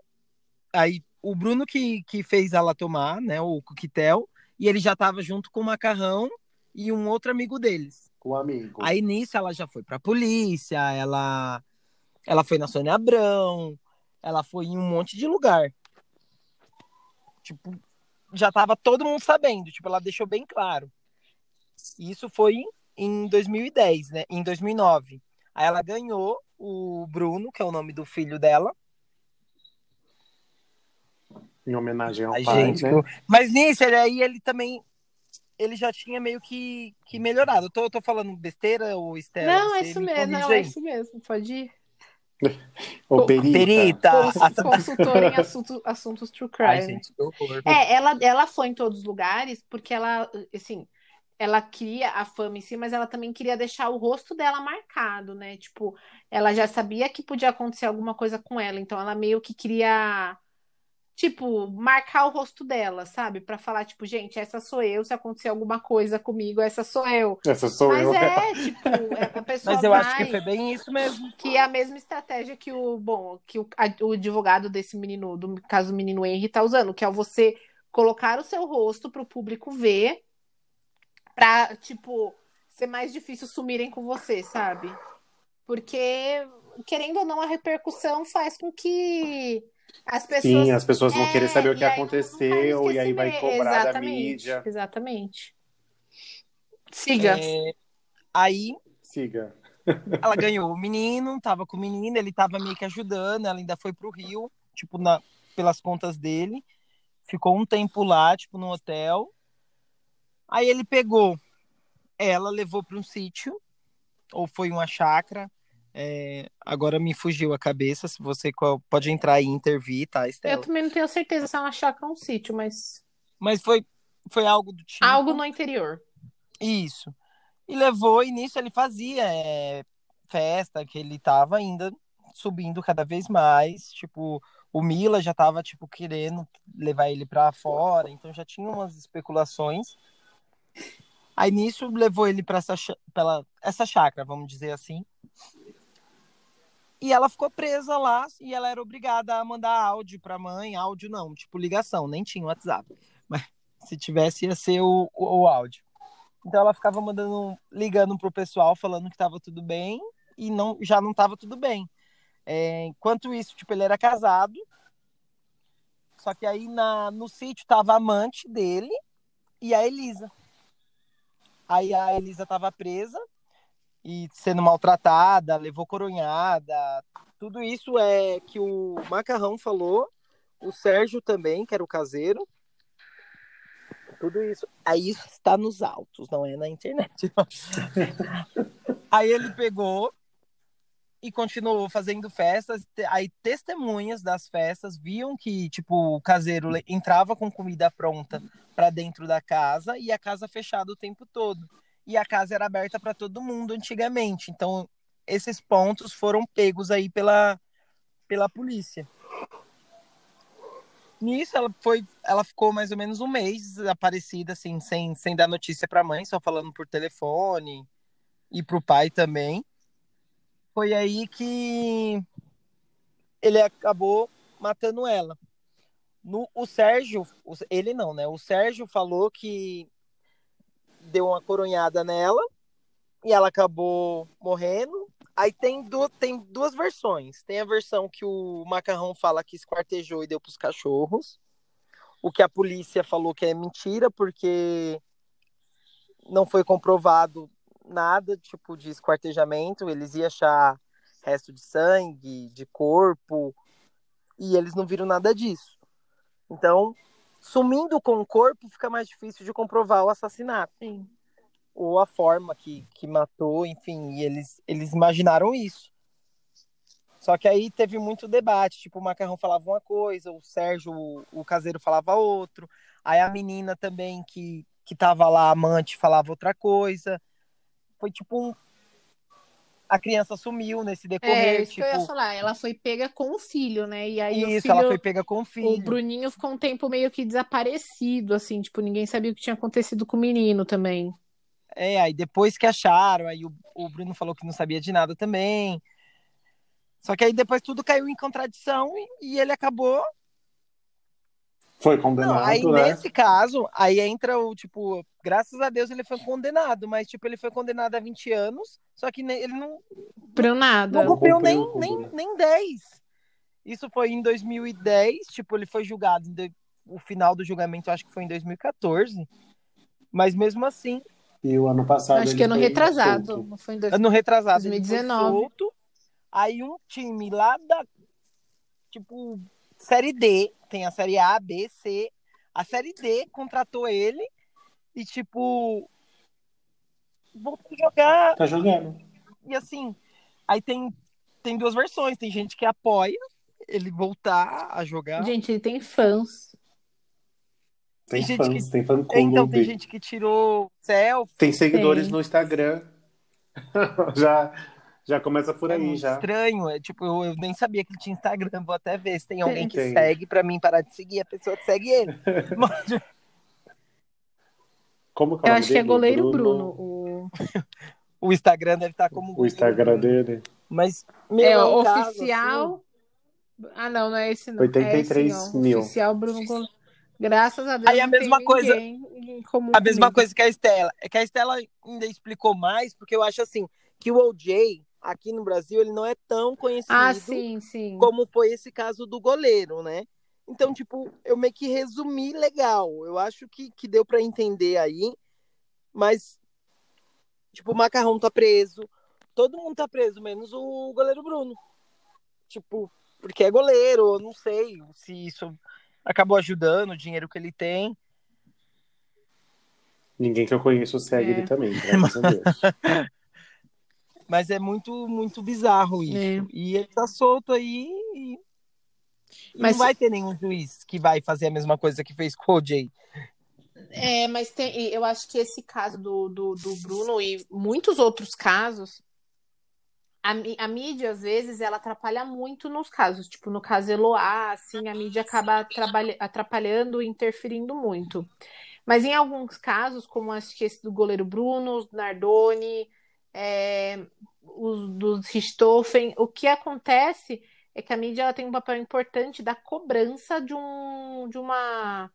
Speaker 3: aí o Bruno que, que fez ela tomar, né, o coquetel, e ele já tava junto com o Macarrão e um outro amigo deles.
Speaker 1: Com amigo.
Speaker 3: Aí nisso ela já foi pra polícia, ela ela foi na Sônia Abrão, ela foi em um monte de lugar. Tipo, já tava todo mundo sabendo, tipo, ela deixou bem claro. Isso foi em 2010, né? Em 2009. Aí ela ganhou o Bruno, que é o nome do filho dela.
Speaker 1: Em homenagem ao
Speaker 3: Ai,
Speaker 1: pai,
Speaker 3: gente,
Speaker 1: né?
Speaker 3: Mas nisso, aí ele também ele já tinha meio que, que melhorado. Eu tô, tô falando besteira ou Estela?
Speaker 2: Não, é isso
Speaker 3: me
Speaker 2: mesmo, não, é isso mesmo. Pode ir.
Speaker 1: Ô, Perita.
Speaker 3: Perita.
Speaker 2: Cons- Consultor em assunto- assuntos true crime.
Speaker 3: Ai, gente, horror.
Speaker 2: É, ela, ela foi em todos os lugares porque ela, assim, ela queria a fama em si, mas ela também queria deixar o rosto dela marcado, né? Tipo, ela já sabia que podia acontecer alguma coisa com ela, então ela meio que queria, tipo, marcar o rosto dela, sabe? Pra falar, tipo, gente, essa sou eu, se acontecer alguma coisa comigo, essa sou eu.
Speaker 1: Essa sou
Speaker 2: Mas
Speaker 1: eu.
Speaker 2: é, tipo, é- a pessoa
Speaker 3: Mas eu acho que foi bem isso mesmo.
Speaker 2: que é a mesma estratégia que o, bom, que o, a- o advogado desse menino, do caso do menino Henry, tá usando, que é você colocar o seu rosto para o público ver, pra, tipo, ser mais difícil sumirem com você, sabe? Porque, querendo ou não, a repercussão faz com que as pessoas.
Speaker 1: Sim, as pessoas vão
Speaker 2: É,
Speaker 1: querer saber o que
Speaker 2: não
Speaker 1: aconteceu e aí vai cobrar da
Speaker 2: Exatamente,
Speaker 1: mídia.
Speaker 2: Exatamente. Siga.
Speaker 3: É, aí
Speaker 1: Siga.
Speaker 3: ela ganhou o menino, tava com o menino, ele tava meio que ajudando, ela ainda foi pro Rio, tipo, na, pelas contas dele. Ficou um tempo lá, tipo, no hotel. Aí ele pegou ela, levou para um sítio ou foi uma chácara. É, agora me fugiu a cabeça. Se você pode entrar e intervir, tá, Estela?
Speaker 2: Eu também não tenho certeza se é uma chácara ou um sítio, mas.
Speaker 3: Mas foi, foi algo do tipo.
Speaker 2: Algo no interior.
Speaker 3: Isso. E levou, e nisso ele fazia é, festa, que ele tava ainda subindo cada vez mais. Tipo, o Mila já tava, tipo, querendo levar ele para fora, então já tinha umas especulações. Aí nisso levou ele para essa, pela, essa chácara, vamos dizer assim. E ela ficou presa lá e ela era obrigada a mandar áudio para a mãe, áudio não, tipo ligação, nem tinha WhatsApp. Mas se tivesse ia ser o, o, o áudio. Então ela ficava mandando, ligando pro pessoal falando que estava tudo bem e não já não estava tudo bem. É, enquanto isso, tipo, ele era casado. Só que aí na, no sítio tava a amante dele e a Elisa. Aí a Elisa tava presa e sendo maltratada, levou coronhada. Tudo isso é que o Macarrão falou, o Sérgio também, que era o caseiro. Tudo isso. Aí isso está nos autos, não é na internet. aí ele pegou e continuou fazendo festas. Aí testemunhas das festas viam que, tipo, o caseiro entrava com comida pronta para dentro da casa e a casa fechada o tempo todo. E a casa era aberta para todo mundo antigamente. Então, esses pontos foram pegos aí pela, pela polícia. Nisso, ela foi, ela ficou mais ou menos um mês aparecida, assim, sem, sem dar notícia para a mãe, só falando por telefone e para o pai também foi aí que ele acabou matando ela. No, o Sérgio, ele não, né? O Sérgio falou que deu uma coronhada nela e ela acabou morrendo. Aí tem, du tem duas versões. Tem a versão que o Macarrão fala que esquartejou e deu para os cachorros. O que a polícia falou que é mentira, porque não foi comprovado nada tipo de esquartejamento, eles iam achar resto de sangue, de corpo, e eles não viram nada disso. Então, sumindo com o corpo, fica mais difícil de comprovar o assassinato.
Speaker 2: Sim.
Speaker 3: Ou a forma que, que matou, enfim, e eles, eles imaginaram isso. Só que aí teve muito debate, tipo, o Macarrão falava uma coisa, o Sérgio, o, o caseiro falava outro, aí a menina também que, que tava lá, amante, falava outra coisa foi tipo um. A criança sumiu nesse decorrer.
Speaker 2: É, isso
Speaker 3: tipo...
Speaker 2: que eu ia tipo falar. Ela foi pega com o filho, né? E aí
Speaker 3: isso,
Speaker 2: filho...
Speaker 3: ela foi pega com o filho.
Speaker 2: O Bruninho ficou um tempo meio que desaparecido, assim, tipo, ninguém sabia o que tinha acontecido com o menino também.
Speaker 3: É, aí depois que acharam, aí o, o Bruno falou que não sabia de nada também. Só que aí depois tudo caiu em contradição e, e ele acabou
Speaker 1: foi condenado, não,
Speaker 3: aí
Speaker 1: né?
Speaker 3: nesse caso, aí entra o, tipo, graças a Deus ele foi condenado, mas, tipo, ele foi condenado a 20 anos, só que ele não...
Speaker 2: Cumpriu nada.
Speaker 3: Não cumpriu nem, nem, nem 10. Isso foi em 2010, tipo, ele foi julgado, o final do julgamento acho que foi em 2014, mas mesmo assim...
Speaker 1: E o ano passado
Speaker 2: Acho que ano retrasado, não foi em dois...
Speaker 3: ano retrasado,
Speaker 2: 2019.
Speaker 3: Solto, aí um time lá da, tipo, Série D, tem a Série A, B, C. A Série D contratou ele e, tipo, voltou a jogar.
Speaker 1: Tá jogando.
Speaker 3: E assim, aí tem, tem duas versões. Tem gente que apoia ele voltar a jogar.
Speaker 2: Gente, ele tem fãs.
Speaker 1: Tem, tem fãs, que... tem fã clube.
Speaker 3: Então, tem gente que tirou selfie.
Speaker 1: Tem seguidores tem. no Instagram. já, já começa por
Speaker 3: é
Speaker 1: aí, já.
Speaker 3: Estranho, é tipo, eu, eu, nem sabia que ele tinha Instagram, vou até ver se tem alguém que tem. segue para mim parar de seguir a pessoa que segue ele. Mas...
Speaker 1: Como que é
Speaker 2: Eu acho que é goleiro Bruno.
Speaker 3: Bruno o... o Instagram deve estar como
Speaker 1: O Instagram dele.
Speaker 3: Mas
Speaker 2: meu, é, o oficial. Assim... Ah, não, não é esse não.
Speaker 1: 83
Speaker 2: é esse,
Speaker 1: mil.
Speaker 2: Oficial Bruno Goleiro. Graças a Deus.
Speaker 3: Aí a mesma coisa. A mesma
Speaker 2: comigo.
Speaker 3: coisa que a Estela. É que a Estela ainda explicou mais, porque eu acho assim que o OJ aqui no Brasil ele não é tão conhecido
Speaker 2: ah, sim, sim.
Speaker 3: como foi esse caso do goleiro, né? Então, tipo, eu meio que resumi legal. Eu acho que, que deu para entender aí, mas tipo, o Macarrão tá preso, todo mundo tá preso, menos o goleiro Bruno. Tipo, porque é goleiro, eu não sei se isso acabou ajudando o dinheiro que ele tem.
Speaker 1: Ninguém que eu conheço segue é. ele também, graças a Deus.
Speaker 3: Mas é muito, muito bizarro isso.
Speaker 2: É.
Speaker 3: E ele tá solto aí e,
Speaker 2: Mas-
Speaker 3: não vai ter nenhum juiz que vai fazer a mesma coisa que fez com o Jay.
Speaker 2: É, mas tem, eu acho que esse caso do, do, do Bruno e muitos outros casos, a, a mídia, às vezes, ela atrapalha muito nos casos. Tipo, no caso Eloá, assim, a mídia acaba atrapalhando e interferindo muito. Mas em alguns casos, como acho que esse do goleiro Bruno, Nardoni, é, os dos Richthofen, o que acontece é que a mídia ela tem um papel importante da cobrança de um, de uma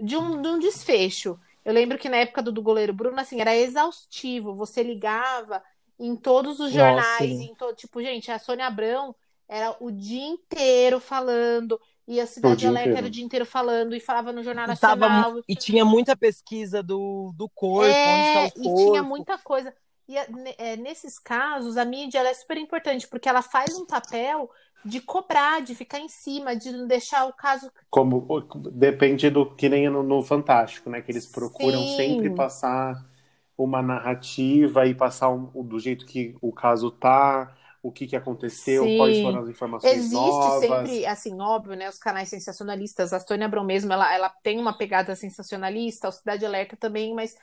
Speaker 2: de um, de um desfecho. Eu lembro que na época do, do goleiro Bruno, assim, era exaustivo. Você ligava em todos os
Speaker 3: Nossa,
Speaker 2: jornais, em todo, tipo, gente, a Sônia Abrão era o dia inteiro falando, e a Cidade Alerta
Speaker 1: inteiro.
Speaker 2: era o dia inteiro falando, e falava no Jornal
Speaker 3: E, tava
Speaker 2: Nacional.
Speaker 3: e tinha muita pesquisa do, do corpo,
Speaker 2: É,
Speaker 3: onde tá o
Speaker 2: e
Speaker 3: corpo.
Speaker 2: tinha muita coisa. E é, ne- nesses casos, a mídia ela é super importante, porque ela faz um papel de cobrar, de ficar em cima, de não deixar o caso
Speaker 1: Como depende do que nem no, no Fantástico, né? Que eles procuram
Speaker 2: Sim.
Speaker 1: sempre passar uma narrativa e passar um- do jeito que o caso tá, o que, que aconteceu,
Speaker 2: Sim.
Speaker 1: quais foram as informações
Speaker 2: Existe
Speaker 1: novas.
Speaker 2: sempre, assim, óbvio, né? Os canais sensacionalistas. A Sônia Abrão mesmo, ela, ela tem uma pegada sensacionalista, o Cidade Alerta também, mas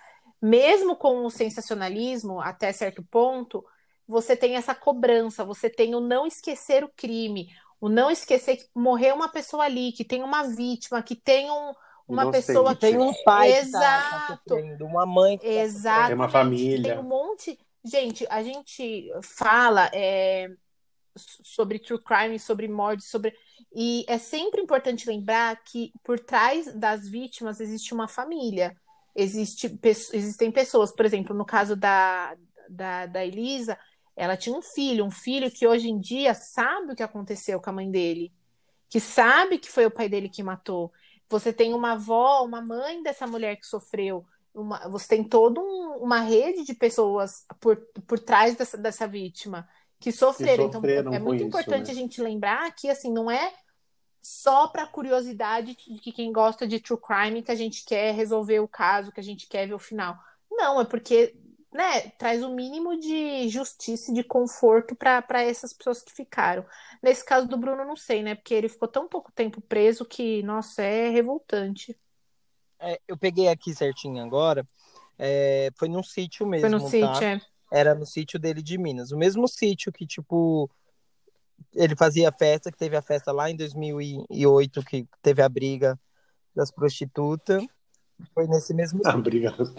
Speaker 2: mesmo com o sensacionalismo, até certo ponto, você tem essa cobrança, você tem o não esquecer o crime, o não esquecer que morreu uma pessoa ali, que tem uma vítima, que tem um- uma
Speaker 1: Inocente.
Speaker 2: pessoa
Speaker 3: Tem um pai que tá, tá
Speaker 2: Exato.
Speaker 3: uma mãe que tá
Speaker 2: Exatamente.
Speaker 1: Tem uma família.
Speaker 2: Tem um monte. Gente, a gente fala é, sobre true crime, sobre morte, sobre. E é sempre importante lembrar que por trás das vítimas existe uma família. Existe, existem pessoas, por exemplo, no caso da, da, da Elisa, ela tinha um filho, um filho que hoje em dia sabe o que aconteceu com a mãe dele, que sabe que foi o pai dele que matou. Você tem uma avó, uma mãe dessa mulher que sofreu. Uma- você tem toda um- uma rede de pessoas por, por trás dessa, dessa vítima que sofreram.
Speaker 1: sofreram
Speaker 2: então, é muito
Speaker 1: isso,
Speaker 2: importante
Speaker 1: né?
Speaker 2: a gente lembrar que assim não é só para curiosidade de que quem gosta de true crime que a gente quer resolver o caso, que a gente quer ver o final. Não, é porque né, traz o mínimo de justiça e de conforto para essas pessoas que ficaram. Nesse caso do Bruno, não sei, né? Porque ele ficou tão pouco tempo preso que, nossa, é revoltante.
Speaker 3: É, eu peguei aqui certinho agora. é, foi num sítio mesmo,
Speaker 2: Foi no
Speaker 3: tá?
Speaker 2: sítio, é.
Speaker 3: Era no sítio dele de Minas. O mesmo sítio que, tipo, ele fazia festa, que teve a festa lá em 2008, que teve a briga das prostitutas. Foi nesse mesmo
Speaker 1: Ah,
Speaker 3: sítio.
Speaker 1: obrigado.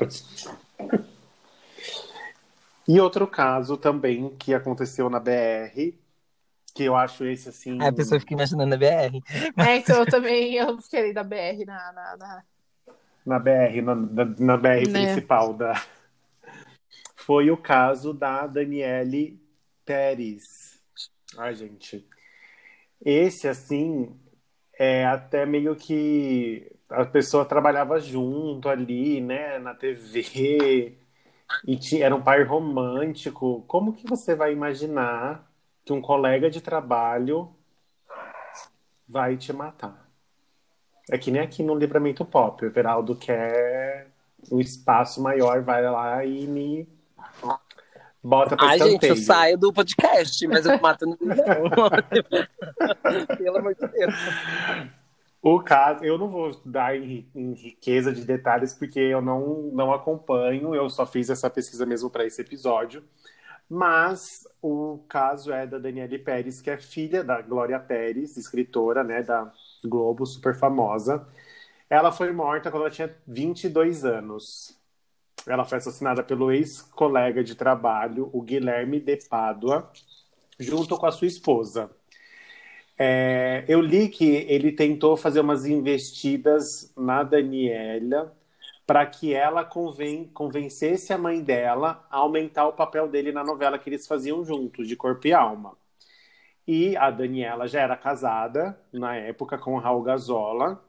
Speaker 1: E outro caso também que aconteceu na BR, que eu acho esse assim.
Speaker 3: A pessoa fica imaginando a BR.
Speaker 2: É, então eu também eu fiquei da BR na, na, na-
Speaker 1: na BR, na, na, na BR
Speaker 2: Né.
Speaker 1: principal da. Foi o caso da Daniele Pérez. Ai, gente. Esse, assim, é até meio que a pessoa trabalhava junto ali, né, na TV, e tinha, era um par romântico. Como que você vai imaginar que um colega de trabalho vai te matar? É que nem aqui no Livramento Pop. O Everaldo quer um espaço maior, vai lá e me bota pra
Speaker 3: Ai, gente, eu saio do podcast, mas eu mato no. Pelo amor de Deus.
Speaker 1: O caso, eu não vou dar em, em riqueza de detalhes porque eu não, não acompanho, eu só fiz essa pesquisa mesmo para esse episódio. Mas o caso é da Daniele Pérez, que é filha da Glória Pérez, escritora, né, da Globo, super famosa. Ela foi morta quando ela tinha 22 anos. Ela foi assassinada pelo ex-colega de trabalho, o Guilherme de Pádua, junto com a sua esposa. É, eu li que ele tentou fazer umas investidas na Daniela para que ela conven convencesse a mãe dela a aumentar o papel dele na novela que eles faziam juntos, de corpo e alma. E a Daniela já era casada na época com Raul Gazola,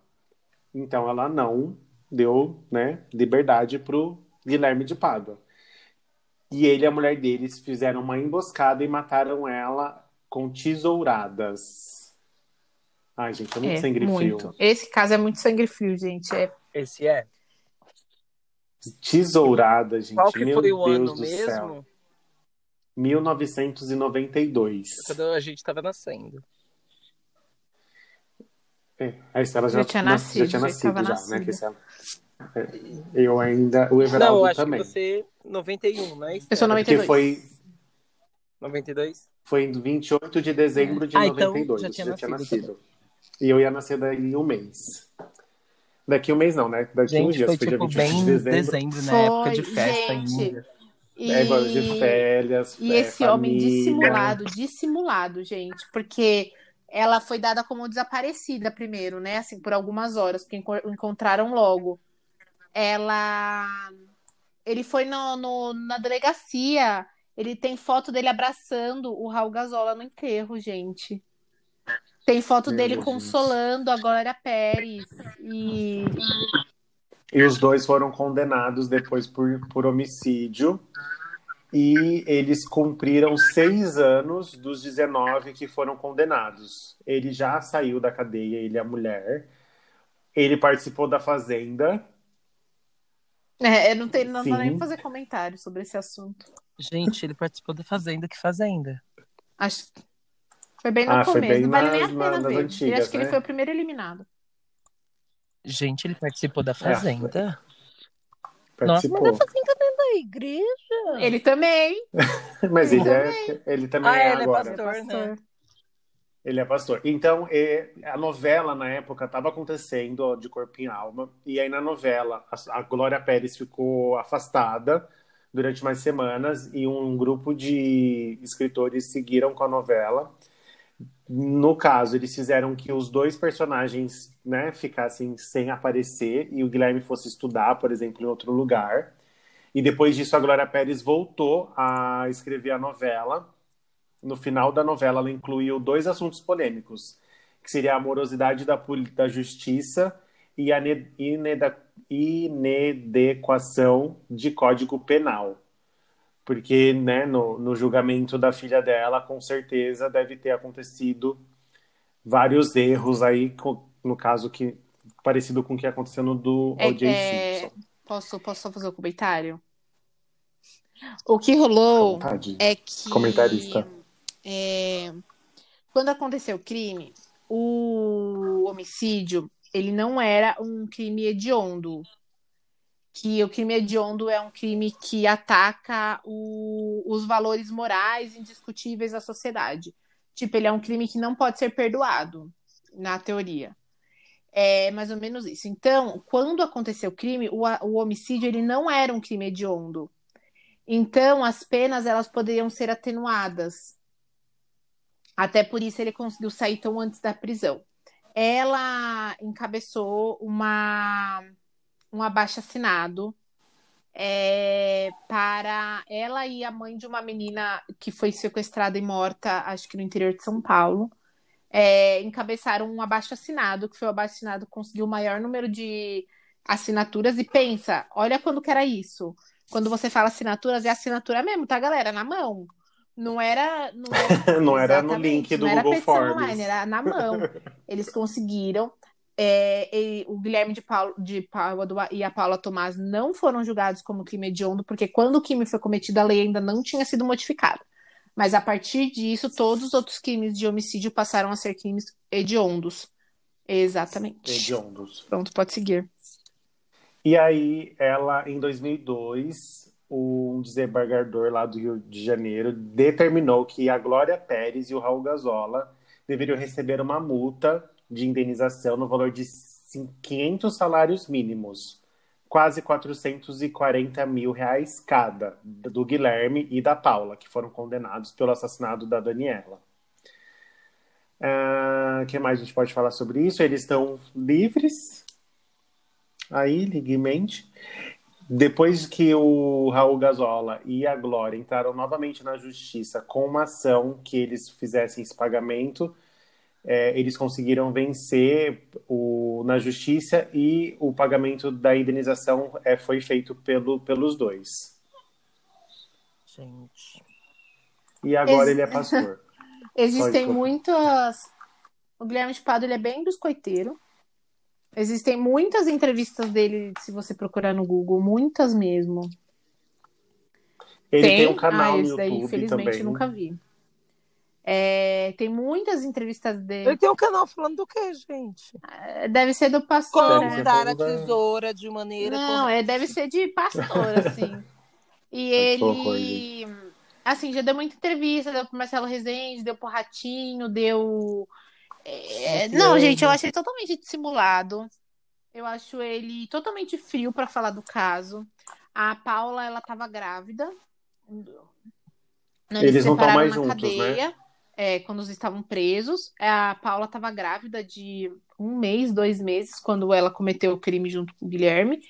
Speaker 1: então ela não deu né, liberdade para o Guilherme de Pádua. E ele e a mulher deles fizeram uma emboscada e mataram ela com tesouradas. Ai, gente, é muito
Speaker 2: É,
Speaker 1: sangue frio.
Speaker 2: muito. Esse caso é muito sangue frio, gente. É,
Speaker 3: Esse é.
Speaker 1: Tesourada, gente.
Speaker 3: Qual que
Speaker 1: Meu
Speaker 3: foi o
Speaker 1: Deus
Speaker 3: ano
Speaker 1: do
Speaker 3: mesmo?
Speaker 1: céu. 1992.
Speaker 3: Quando a gente estava nascendo.
Speaker 1: É, a Estela já,
Speaker 2: Já tinha nascido,
Speaker 1: já tinha
Speaker 2: já
Speaker 1: nascido, já,
Speaker 2: nascida.
Speaker 1: né? É, eu ainda. O Everaldo
Speaker 3: Não, eu acho
Speaker 1: também.
Speaker 3: que você 91, né?
Speaker 2: Eu sou
Speaker 1: É
Speaker 2: 92.
Speaker 1: Porque foi,
Speaker 3: 92?
Speaker 1: foi em 28 de dezembro de
Speaker 3: Ah, então
Speaker 1: 92.
Speaker 3: já
Speaker 1: você
Speaker 3: tinha
Speaker 1: já tinha
Speaker 3: nascido
Speaker 1: nascido. E eu ia nascer daí um mês. Daqui um mês não, né? Daqui uns
Speaker 3: Gente,
Speaker 1: dias.
Speaker 3: foi
Speaker 1: Foi dia
Speaker 3: tipo
Speaker 1: 28
Speaker 3: bem
Speaker 1: de dezembro.
Speaker 3: dezembro, né?
Speaker 2: Foi,
Speaker 3: Época de festa
Speaker 2: gente.
Speaker 3: ainda.
Speaker 2: E,
Speaker 1: É, de férias.
Speaker 2: e
Speaker 1: é,
Speaker 2: esse homem
Speaker 1: família.
Speaker 2: dissimulado, dissimulado, gente, porque ela foi dada como desaparecida primeiro, né? Assim, por algumas horas, porque enco- encontraram logo. Ela. Ele foi no, no- na delegacia. Ele tem foto dele abraçando o Raul Gazola no enterro, gente. Tem foto
Speaker 1: Meu
Speaker 2: dele
Speaker 1: Deus.
Speaker 2: consolando a Glória Pérez. E
Speaker 1: E os dois foram condenados depois por, por homicídio. E eles cumpriram seis anos dos 19 que foram condenados. Ele já saiu da cadeia, ele é a mulher. Ele participou da Fazenda.
Speaker 2: É, eu não tenho não dá nem fazer comentário sobre esse assunto.
Speaker 3: Gente, ele participou da Fazenda. Que Fazenda?
Speaker 2: Acho que foi bem no
Speaker 1: Ah,
Speaker 2: começo.
Speaker 1: bem
Speaker 2: não vale nem a pena ver. Ele
Speaker 1: antigas,
Speaker 2: acho que ele
Speaker 1: né?
Speaker 2: foi o primeiro eliminado.
Speaker 3: Gente, ele participou da Fazenda? Nossa,
Speaker 1: Participou.
Speaker 3: mas a Fazenda não é da igreja.
Speaker 2: Ele também.
Speaker 1: Mas ele, é, ele também
Speaker 3: Ah,
Speaker 1: é
Speaker 3: ele é
Speaker 1: agora.
Speaker 3: pastor. né?
Speaker 1: Ele é pastor. Então, é, a novela na época estava acontecendo de corpo em alma. E aí na novela, a, a Glória Pérez ficou afastada durante mais semanas e um grupo de escritores seguiram com a novela. No caso, eles fizeram que os dois personagens né, ficassem sem aparecer e o Guilherme fosse estudar, por exemplo, em outro lugar. E depois disso, a Glória Pérez voltou a escrever a novela. No final da novela, ela incluiu dois assuntos polêmicos, que seria a amorosidade da, da justiça e a inadequação de código penal. Porque né, no, no julgamento da filha dela, com certeza deve ter acontecido vários erros aí, no caso que parecido com o que aconteceu no do
Speaker 2: É-
Speaker 1: O.J.
Speaker 2: é,
Speaker 1: Simpson.
Speaker 2: Posso, posso só fazer um comentário? O que rolou é que.
Speaker 1: Comentarista.
Speaker 2: É, quando aconteceu o crime, o homicídio, ele não era um crime hediondo. Que o crime hediondo é um crime que ataca o- os valores morais indiscutíveis da sociedade. Tipo, ele é um crime que não pode ser perdoado, na teoria. É mais ou menos isso. Então, quando aconteceu o crime, o, o homicídio ele não era um crime hediondo. Então, as penas elas poderiam ser atenuadas. Até por isso ele conseguiu sair tão antes da prisão. Ela encabeçou uma um abaixo-assinado é, para ela e a mãe de uma menina que foi sequestrada e morta, acho que no interior de São Paulo, é, encabeçaram um abaixo-assinado, que foi o abaixo-assinado que conseguiu o maior número de assinaturas. E pensa, olha quando que era isso. Quando você fala assinaturas, é assinatura mesmo, tá, galera? Na mão. Não era. Não era,
Speaker 1: Não era no link do
Speaker 2: não
Speaker 1: Google Forms.
Speaker 2: online, era na mão. Eles conseguiram. É, e o Guilherme de, Paulo, de Pádua e a Paula Tomás não foram julgados como crime hediondo, porque quando o crime foi cometido, a lei ainda não tinha sido modificada. Mas a partir disso, todos os outros crimes de homicídio passaram a ser crimes hediondos. Exatamente.
Speaker 1: Hediondos.
Speaker 2: Pronto, pode seguir.
Speaker 1: E aí, ela, em 2002, um desembargador lá do Rio de Janeiro determinou que a Glória Pérez e o Raul Gazola deveriam receber uma multa de indenização no valor de 500 salários mínimos, quase 440 mil reais cada, do Guilherme e da Paula, que foram condenados pelo assassinato da Daniela. O que mais a gente pode falar sobre isso? Eles estão livres aí, livremente. Depois que o Raul Gazola e a Glória entraram novamente na justiça com uma ação que eles fizessem esse pagamento, é, eles conseguiram vencer o, na justiça e o pagamento da indenização é, foi feito pelo, pelos dois.
Speaker 3: Gente.
Speaker 1: E agora
Speaker 2: Ex-
Speaker 1: ele é pastor.
Speaker 2: Existem muitas. O Guilherme de Pádua ele é bem biscoiteiro. Existem muitas entrevistas dele, se você procurar no Google, muitas mesmo.
Speaker 1: Ele tem,
Speaker 2: Tem?
Speaker 1: um canal
Speaker 2: ah,
Speaker 1: no
Speaker 2: esse daí,
Speaker 1: YouTube
Speaker 2: infelizmente,
Speaker 1: também.
Speaker 2: nunca vi. É, tem muitas entrevistas dele.
Speaker 3: Ele tem um canal falando do quê, gente?
Speaker 2: Deve ser do pastor,
Speaker 3: Como
Speaker 1: Deve
Speaker 2: né?
Speaker 1: ser
Speaker 3: dar a tesoura de maneira
Speaker 2: Não, é, deve ser de pastor, assim. E ele, assim, já deu muita entrevista, deu pro Marcelo Rezende, deu pro Ratinho, deu. É, não, gente, eu achei totalmente dissimulado. Eu acho ele totalmente frio pra falar do caso. A Paula, ela tava grávida. Não,
Speaker 1: Eles não tão
Speaker 2: separaram
Speaker 1: mais
Speaker 2: na
Speaker 1: juntos, né?
Speaker 2: cadeia, é, quando eles estavam presos. A Paula estava grávida de um mês, dois meses, quando ela cometeu o crime junto com o Guilherme.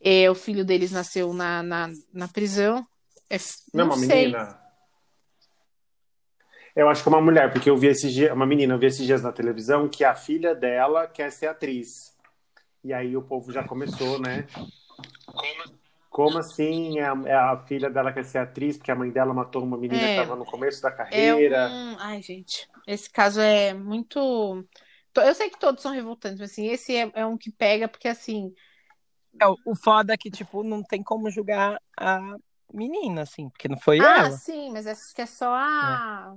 Speaker 2: É, o filho deles nasceu na, na, na prisão. É,
Speaker 1: Não,
Speaker 2: não
Speaker 1: uma
Speaker 2: sei.
Speaker 1: menina. Eu acho que é uma mulher, porque eu vi esses dias, uma menina, eu vi esses dias na televisão que a filha dela quer ser atriz. E aí o povo já começou, né? Como assim é a, é a filha dela quer ser atriz, porque a mãe dela matou uma menina
Speaker 2: É.
Speaker 1: que estava no começo da
Speaker 2: É
Speaker 1: carreira.
Speaker 2: um... Ai, gente, esse caso é muito. Eu sei que todos são revoltantes, mas assim, esse é, é um que pega, porque assim,
Speaker 3: É, o- foda é que, tipo, não tem como julgar a menina, assim, porque não foi
Speaker 2: Ah,
Speaker 3: ela.
Speaker 2: sim, mas acho que é só a.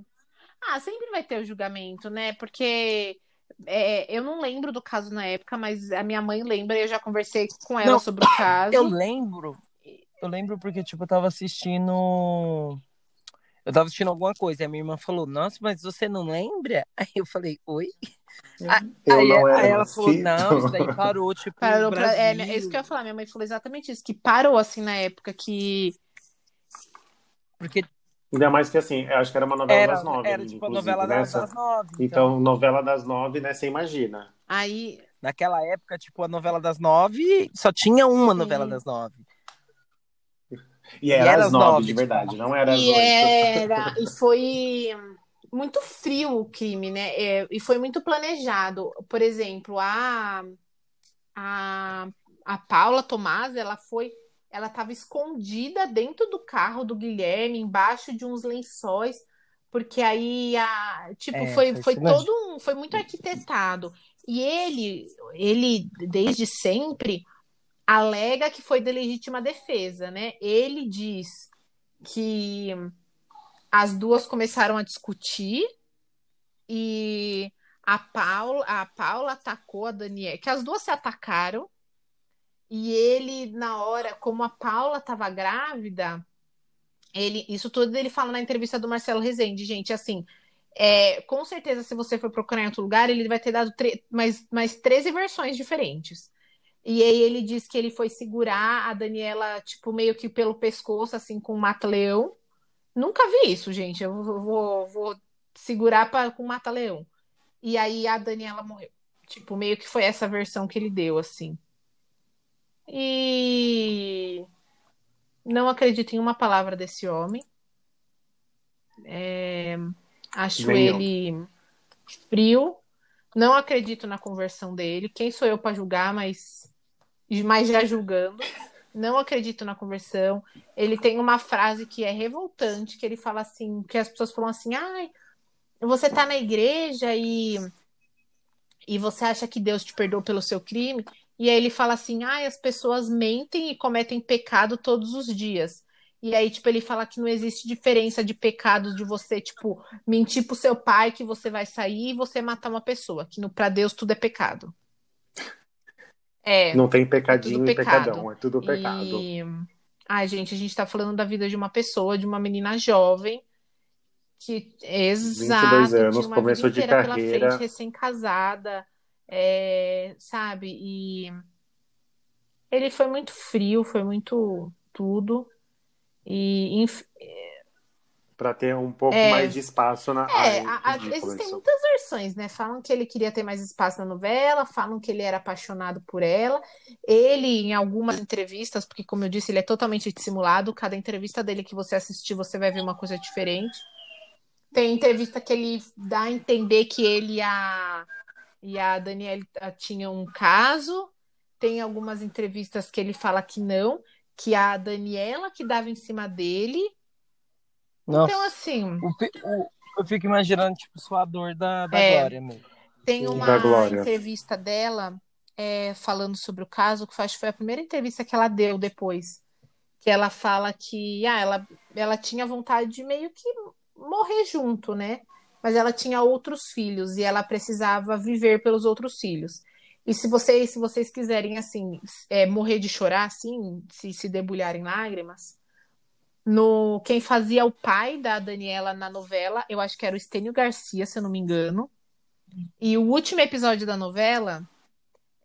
Speaker 2: Ah, sempre vai ter o julgamento, né? Porque é, eu não lembro do caso na época, mas a minha mãe lembra e eu já conversei com ela
Speaker 3: Não,
Speaker 2: sobre o caso.
Speaker 3: Eu lembro, eu lembro porque, tipo, eu tava assistindo. Eu tava assistindo alguma coisa e a minha irmã falou, nossa, mas você não lembra? Aí eu falei, oi?
Speaker 1: Eu
Speaker 3: aí,
Speaker 1: não
Speaker 3: aí ela falou,
Speaker 1: nascido.
Speaker 3: não, isso daí parou, tipo,
Speaker 2: Parou pra... É, é isso que eu ia falar. Minha mãe falou exatamente isso, que parou assim na época que.
Speaker 3: Porque
Speaker 1: Ainda mais que assim, eu acho que era uma novela
Speaker 3: era,
Speaker 1: das nove.
Speaker 3: era
Speaker 1: ali,
Speaker 3: tipo novela das,
Speaker 1: nessa.
Speaker 3: das nove. Então,
Speaker 1: Então, novela das nove, né? Você imagina.
Speaker 2: Aí.
Speaker 3: naquela época, tipo, a novela das nove só tinha uma
Speaker 2: Sim.
Speaker 3: novela das nove.
Speaker 1: E era,
Speaker 3: era
Speaker 1: às
Speaker 3: às
Speaker 1: nove,
Speaker 3: nove,
Speaker 1: de
Speaker 3: tipo.
Speaker 1: verdade, não era às
Speaker 2: E
Speaker 1: oito.
Speaker 2: era. E foi muito frio o crime, né? É, e foi muito planejado. Por exemplo, a, a, a Paula Tomás, ela foi. Ela estava escondida dentro do carro do Guilherme, embaixo de uns lençóis, porque aí a, tipo,
Speaker 3: É,
Speaker 2: foi,
Speaker 3: foi
Speaker 2: todo um, foi muito arquitetado. E ele, ele desde sempre alega que foi de legítima defesa, né? Ele diz que as duas começaram a discutir e a Paula, a Paula atacou a Daniela, que as duas se atacaram. E ele, na hora, como a Paula estava grávida, ele, isso tudo ele fala na entrevista do Marcelo Rezende, gente, assim, é, com certeza, se você for procurar em outro lugar, ele vai ter dado mais, mais 13 versões diferentes. E aí ele diz que ele foi segurar a Daniela, tipo, meio que pelo pescoço, assim, com um mata-leão. Nunca vi isso, gente. Eu vou, vou, segurar pra, com um mata-leão. E aí a Daniela morreu. Tipo, meio que foi essa versão que ele deu, assim. E não acredito em uma palavra desse homem. É, Acho
Speaker 1: eu.
Speaker 2: ele frio. Não acredito na conversão dele. Quem sou eu para julgar, mas, mas já julgando. Não acredito na conversão. Ele tem uma frase que é revoltante, que ele fala assim, que as pessoas falam assim, ai, você tá na igreja e, e você acha que Deus te perdoou pelo seu crime? E aí ele fala assim, ai, as pessoas mentem e cometem pecado todos os dias. E aí, tipo, ele fala que não existe diferença de pecado de você, tipo, mentir pro seu pai que você vai sair e você matar uma pessoa. Que no, pra Deus tudo é pecado. É.
Speaker 1: Não tem pecadinho
Speaker 2: tudo
Speaker 1: e
Speaker 2: pecado.
Speaker 1: pecadão, é tudo pecado.
Speaker 2: E... Ai, gente, a gente tá falando da vida de uma pessoa, de uma menina jovem que, exato,
Speaker 1: 22 anos, começou de carreira.
Speaker 2: recém-casada, é, sabe? E ele foi muito frio, foi muito tudo. E inf-
Speaker 1: Pra ter um pouco
Speaker 2: É.
Speaker 1: mais de espaço na.
Speaker 2: É,
Speaker 1: Ai,
Speaker 2: a- existem
Speaker 1: isso.
Speaker 2: muitas versões, né? Falam que ele queria ter mais espaço na novela, falam que ele era apaixonado por ela. Ele, em algumas entrevistas, porque, como eu disse, ele é totalmente dissimulado, cada entrevista dele que você assistir, você vai ver uma coisa diferente. Tem entrevista que ele dá a entender que ele e a, e a Daniela ah, tinham um caso. Tem algumas entrevistas que ele fala que não, que a Daniela que dava em cima dele.
Speaker 3: Nossa,
Speaker 2: Então, assim.
Speaker 3: o o- eu fico imaginando, tipo, sua dor da, da
Speaker 2: É.
Speaker 3: Glória mesmo.
Speaker 2: Tem uma
Speaker 1: Da Glória.
Speaker 2: entrevista dela é, falando sobre o caso, que acho que foi a primeira entrevista que ela deu depois. Que ela fala que ah, ela, ela tinha vontade de meio que morrer junto, né? Mas ela tinha outros filhos e ela precisava viver pelos outros filhos. E se vocês, se vocês quiserem assim, é, morrer de chorar, assim, se se debulharem lágrimas, no quem fazia o pai da Daniela na novela, eu acho que era o Estênio Garcia, se eu não me engano. E o último episódio da novela,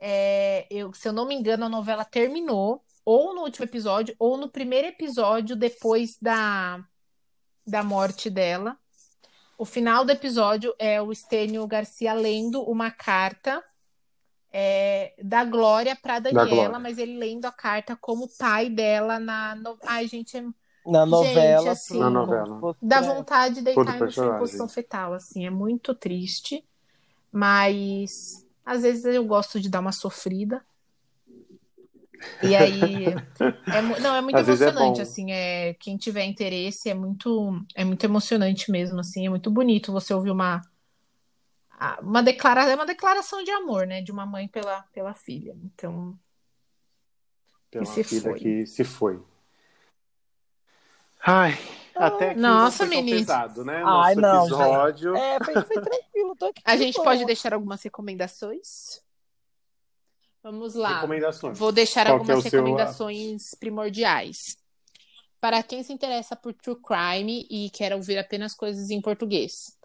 Speaker 2: é, eu, se eu não me engano, a novela terminou ou no último episódio ou no primeiro episódio depois da da morte dela. O final do episódio é o Estênio Garcia lendo uma carta é, da Glória para Daniela, Glória. mas ele lendo a carta como pai dela na. No... Ai, gente, é...
Speaker 3: Na novela,
Speaker 2: gente, assim,
Speaker 1: na novela.
Speaker 2: Dá vontade de deitar em posição fetal, assim, é muito triste. Mas às vezes eu gosto de dar uma sofrida. E aí, é, não, é muito Às é emocionante, é assim, é, quem tiver interesse, é muito, é muito emocionante mesmo, assim, é muito bonito você ouvir uma, uma declaração, é uma declaração de amor, né, de uma mãe pela, pela filha, então...
Speaker 1: Pela que filha foi. que se foi. Ai, até que
Speaker 2: Nossa,
Speaker 1: não
Speaker 2: menino.
Speaker 1: pesado, né?
Speaker 3: Ai,
Speaker 1: Nosso
Speaker 3: não,
Speaker 1: episódio.
Speaker 3: É, foi, foi tranquilo, tô aqui.
Speaker 2: A gente pode deixar algumas recomendações? Vamos lá.
Speaker 1: Recomendações.
Speaker 2: Vou deixar Qual algumas é recomendações seu... primordiais. Para quem se interessa por true crime e quer ouvir apenas coisas em português.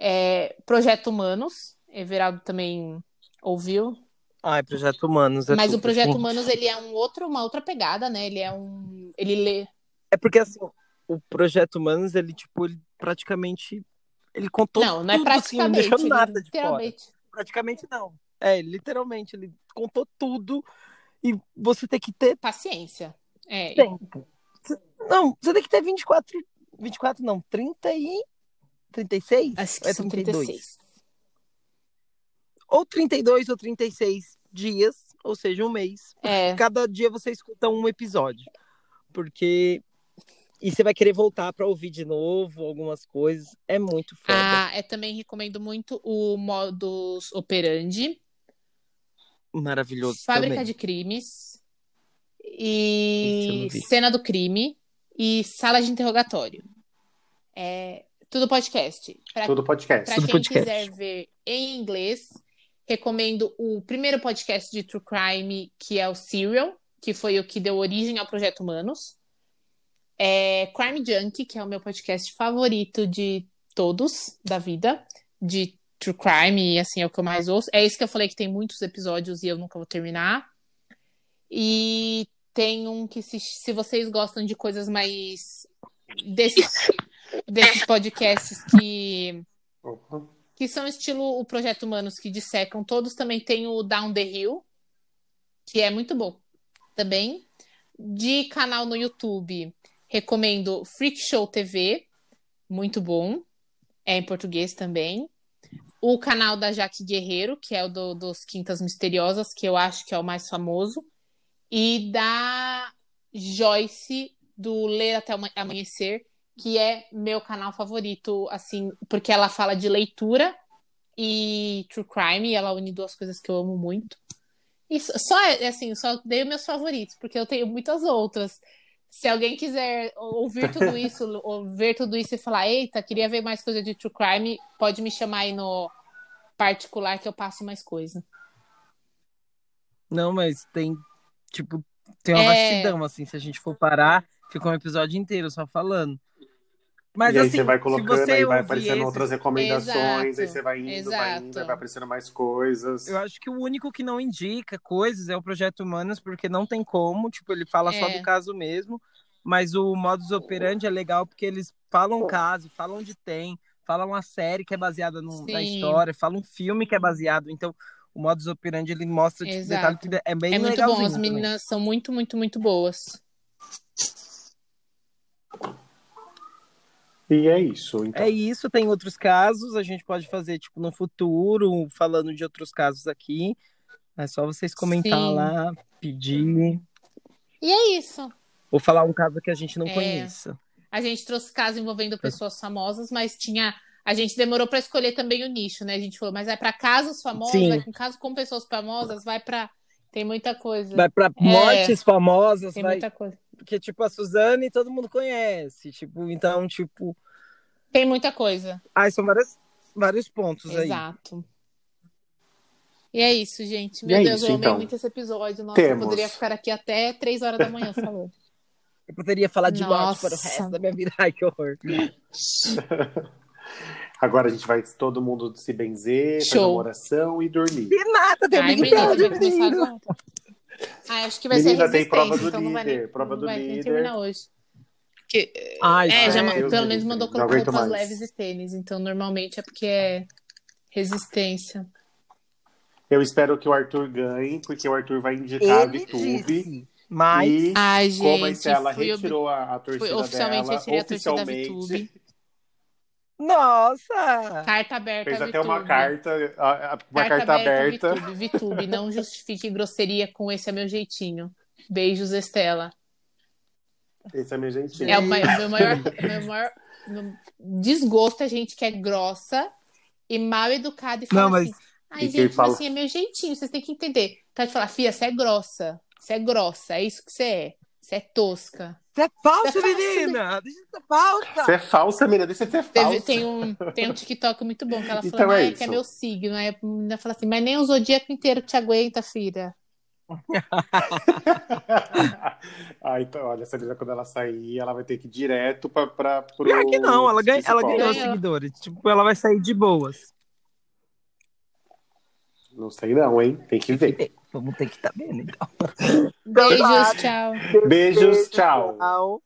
Speaker 2: É, Projeto Humanos. Everaldo também ouviu.
Speaker 3: Ah, é Projeto Humanos. É
Speaker 2: Mas
Speaker 3: tudo,
Speaker 2: o Projeto. Humanos ele é um outro, uma outra pegada, né? Ele é um, ele lê.
Speaker 3: É porque assim, o Projeto Humanos ele tipo ele praticamente ele contou
Speaker 2: não, não é
Speaker 3: tudo,
Speaker 2: praticamente,
Speaker 3: assim, não deixou nada de
Speaker 2: fora.
Speaker 3: Praticamente não. É, literalmente, ele contou tudo e você tem que ter
Speaker 2: paciência. É.
Speaker 3: Tempo. Não, você tem que ter 24, 24 não, 30 e 36?
Speaker 2: Acho que é são 32. 36.
Speaker 3: Ou 32 ou 36 dias, ou seja, um mês.
Speaker 2: É.
Speaker 3: Cada dia você escuta um episódio. Porque e você vai querer voltar para ouvir de novo algumas coisas. É muito foda.
Speaker 2: Ah, eu também recomendo muito o modus operandi,
Speaker 3: Maravilhoso.
Speaker 2: Fábrica
Speaker 3: também.
Speaker 2: de Crimes. E Cena do Crime. E Sala de Interrogatório. É, tudo podcast.
Speaker 1: Pra, tudo podcast.
Speaker 2: Para
Speaker 3: quem
Speaker 2: podcast. quiser ver em inglês, recomendo o primeiro podcast de True Crime, que é o Serial, que foi o que deu origem ao Projeto Humanos. É Crime Junkie, que é o meu podcast favorito de todos da vida, de true crime, e assim, é o que eu mais ouço. É isso que eu falei que tem muitos episódios e eu nunca vou terminar. E tem um que, se, se vocês gostam de coisas mais. desses, desses podcasts que. Que são estilo o Projeto Humanos que dissecam, todos também tem o Down the Hill, que é muito bom também. De canal no YouTube, recomendo Freak Show TV, muito bom. É em português também o canal da Jaque Guerreiro, que é o do, dos Quintas Misteriosas, que eu acho que é o mais famoso, e da Joyce, do Ler Até Amanhecer, que é meu canal favorito, assim, porque ela fala de leitura e true crime, e ela une duas coisas que eu amo muito. E só, assim, só dei meus favoritos, porque eu tenho muitas outras. Se alguém quiser ouvir tudo isso, ou ver tudo isso e falar, eita, queria ver mais coisa de true crime, pode me chamar aí no particular que eu passo mais coisa.
Speaker 3: Não, mas tem, tipo, tem uma é... vastidão, assim, se a gente for parar, fica um episódio inteiro só falando. Mas,
Speaker 1: e aí
Speaker 3: assim,
Speaker 1: você vai colocando,
Speaker 3: você
Speaker 1: aí vai aparecendo outras recomendações,
Speaker 2: Exato.
Speaker 1: aí você vai indo,
Speaker 2: Exato.
Speaker 1: vai indo, aí vai aparecendo mais coisas.
Speaker 3: Eu acho que o único que não indica coisas é o Projeto Humanos, porque não tem como, tipo, ele fala
Speaker 2: É.
Speaker 3: só do caso mesmo, mas o modus operandi é legal porque eles falam caso, falam onde tem, falam uma série que é baseada num- na história, falam um filme que é baseado, então o modus operandi ele mostra tipo, detalhe que é bem
Speaker 2: É muito bom,
Speaker 3: legalzinho
Speaker 2: as
Speaker 3: também.
Speaker 2: meninas são muito, muito, muito boas.
Speaker 1: E é isso, então.
Speaker 3: É isso, tem outros casos, a gente pode fazer, tipo, no futuro, falando de outros casos aqui. É só vocês comentar
Speaker 2: Sim.
Speaker 3: lá, pedir.
Speaker 2: E é isso.
Speaker 3: Ou falar um caso que a gente não
Speaker 2: É.
Speaker 3: conheça.
Speaker 2: A gente trouxe casos envolvendo pessoas famosas, mas tinha. A gente demorou para escolher também o nicho, né? A gente falou, mas vai para casos famosos,
Speaker 3: Sim.
Speaker 2: vai com caso com pessoas famosas, vai para Tem muita coisa.
Speaker 3: Vai pra mortes famosas,
Speaker 2: Tem
Speaker 3: vai.
Speaker 2: muita coisa.
Speaker 3: Porque, tipo, a Suzane todo mundo conhece. Tipo, então, tipo.
Speaker 2: Tem muita coisa.
Speaker 3: Ai, são vários, vários pontos aí.
Speaker 2: Exato. E é isso, gente.
Speaker 1: E
Speaker 2: Meu
Speaker 1: é
Speaker 2: Deus,
Speaker 1: isso,
Speaker 2: eu amei
Speaker 1: então.
Speaker 2: muito esse episódio. Nossa, eu
Speaker 1: Temos.
Speaker 2: poderia ficar aqui até três horas da manhã falando.
Speaker 3: Eu poderia falar de morte para o resto da minha vida. Ai, que horror.
Speaker 1: Agora a gente vai todo mundo se benzer, fazer
Speaker 2: Show.
Speaker 1: uma oração e dormir.
Speaker 3: E nada, tem
Speaker 2: Ai, menina,
Speaker 3: Brother,
Speaker 2: Ah, acho que vai
Speaker 1: Menina,
Speaker 2: ser
Speaker 1: tem prova do
Speaker 2: então não vai nem,
Speaker 1: líder, prova
Speaker 2: não
Speaker 1: do
Speaker 2: vai nem
Speaker 1: líder.
Speaker 2: terminar hoje. Que,
Speaker 3: Ai,
Speaker 2: é, já,
Speaker 1: Deus
Speaker 2: pelo
Speaker 1: me
Speaker 2: menos mandou
Speaker 1: Não
Speaker 2: colocar roupas
Speaker 1: mais.
Speaker 2: leves e tênis. Então, normalmente é porque é resistência.
Speaker 1: Eu espero que o Arthur ganhe, porque o Arthur vai indicar a
Speaker 3: Ele
Speaker 1: VTube.
Speaker 3: disse. Mas.
Speaker 1: E
Speaker 2: Ai,
Speaker 1: como a
Speaker 2: gente,
Speaker 1: Estela retirou a, a torcida
Speaker 2: oficialmente
Speaker 1: dela,
Speaker 2: retirei a torcida da
Speaker 1: oficialmente,
Speaker 2: VTube.
Speaker 3: Nossa!
Speaker 2: Carta aberta,
Speaker 1: fez até uma carta, a- a- uma carta, aberta.
Speaker 2: VTube, VTube, não justifique grosseria com esse é meu jeitinho. Beijos, Estela.
Speaker 1: Esse é meu jeitinho.
Speaker 2: É o meu maior, meu maior desgosto é gente que é grossa e mal educada e fala
Speaker 3: Não, mas-
Speaker 2: assim. Ai,
Speaker 1: E
Speaker 2: gente,
Speaker 1: fala-
Speaker 2: assim, é meu jeitinho, vocês têm que entender. Então, de falar, filha, você é grossa. Você é grossa, é isso que você é. Você é tosca.
Speaker 3: Você é falsa,
Speaker 2: Você é falsa,
Speaker 3: menina! Deixa de ser falsa!
Speaker 1: Você é falsa, menina. Deixa de ser falsa.
Speaker 2: tem, um, tem um TikTok muito bom que ela
Speaker 1: Então
Speaker 2: falou,
Speaker 1: é
Speaker 2: "Ai, que é meu signo. Aí a menina fala assim, mas nem o zodíaco inteiro te aguenta, filha.
Speaker 1: ah, então, olha, essa menina, quando ela sair, ela vai ter que ir direto pra, pra, pro
Speaker 3: Pior que não, ela, ganha, ela ganhou
Speaker 2: Ganhou.
Speaker 3: seguidores. Tipo, ela vai sair de boas.
Speaker 1: Não sei não, hein? Tem que ver.
Speaker 3: Vamos ter que estar vendo, então.
Speaker 2: Beijos, tchau.
Speaker 1: Beijos, tchau.
Speaker 3: Tchau.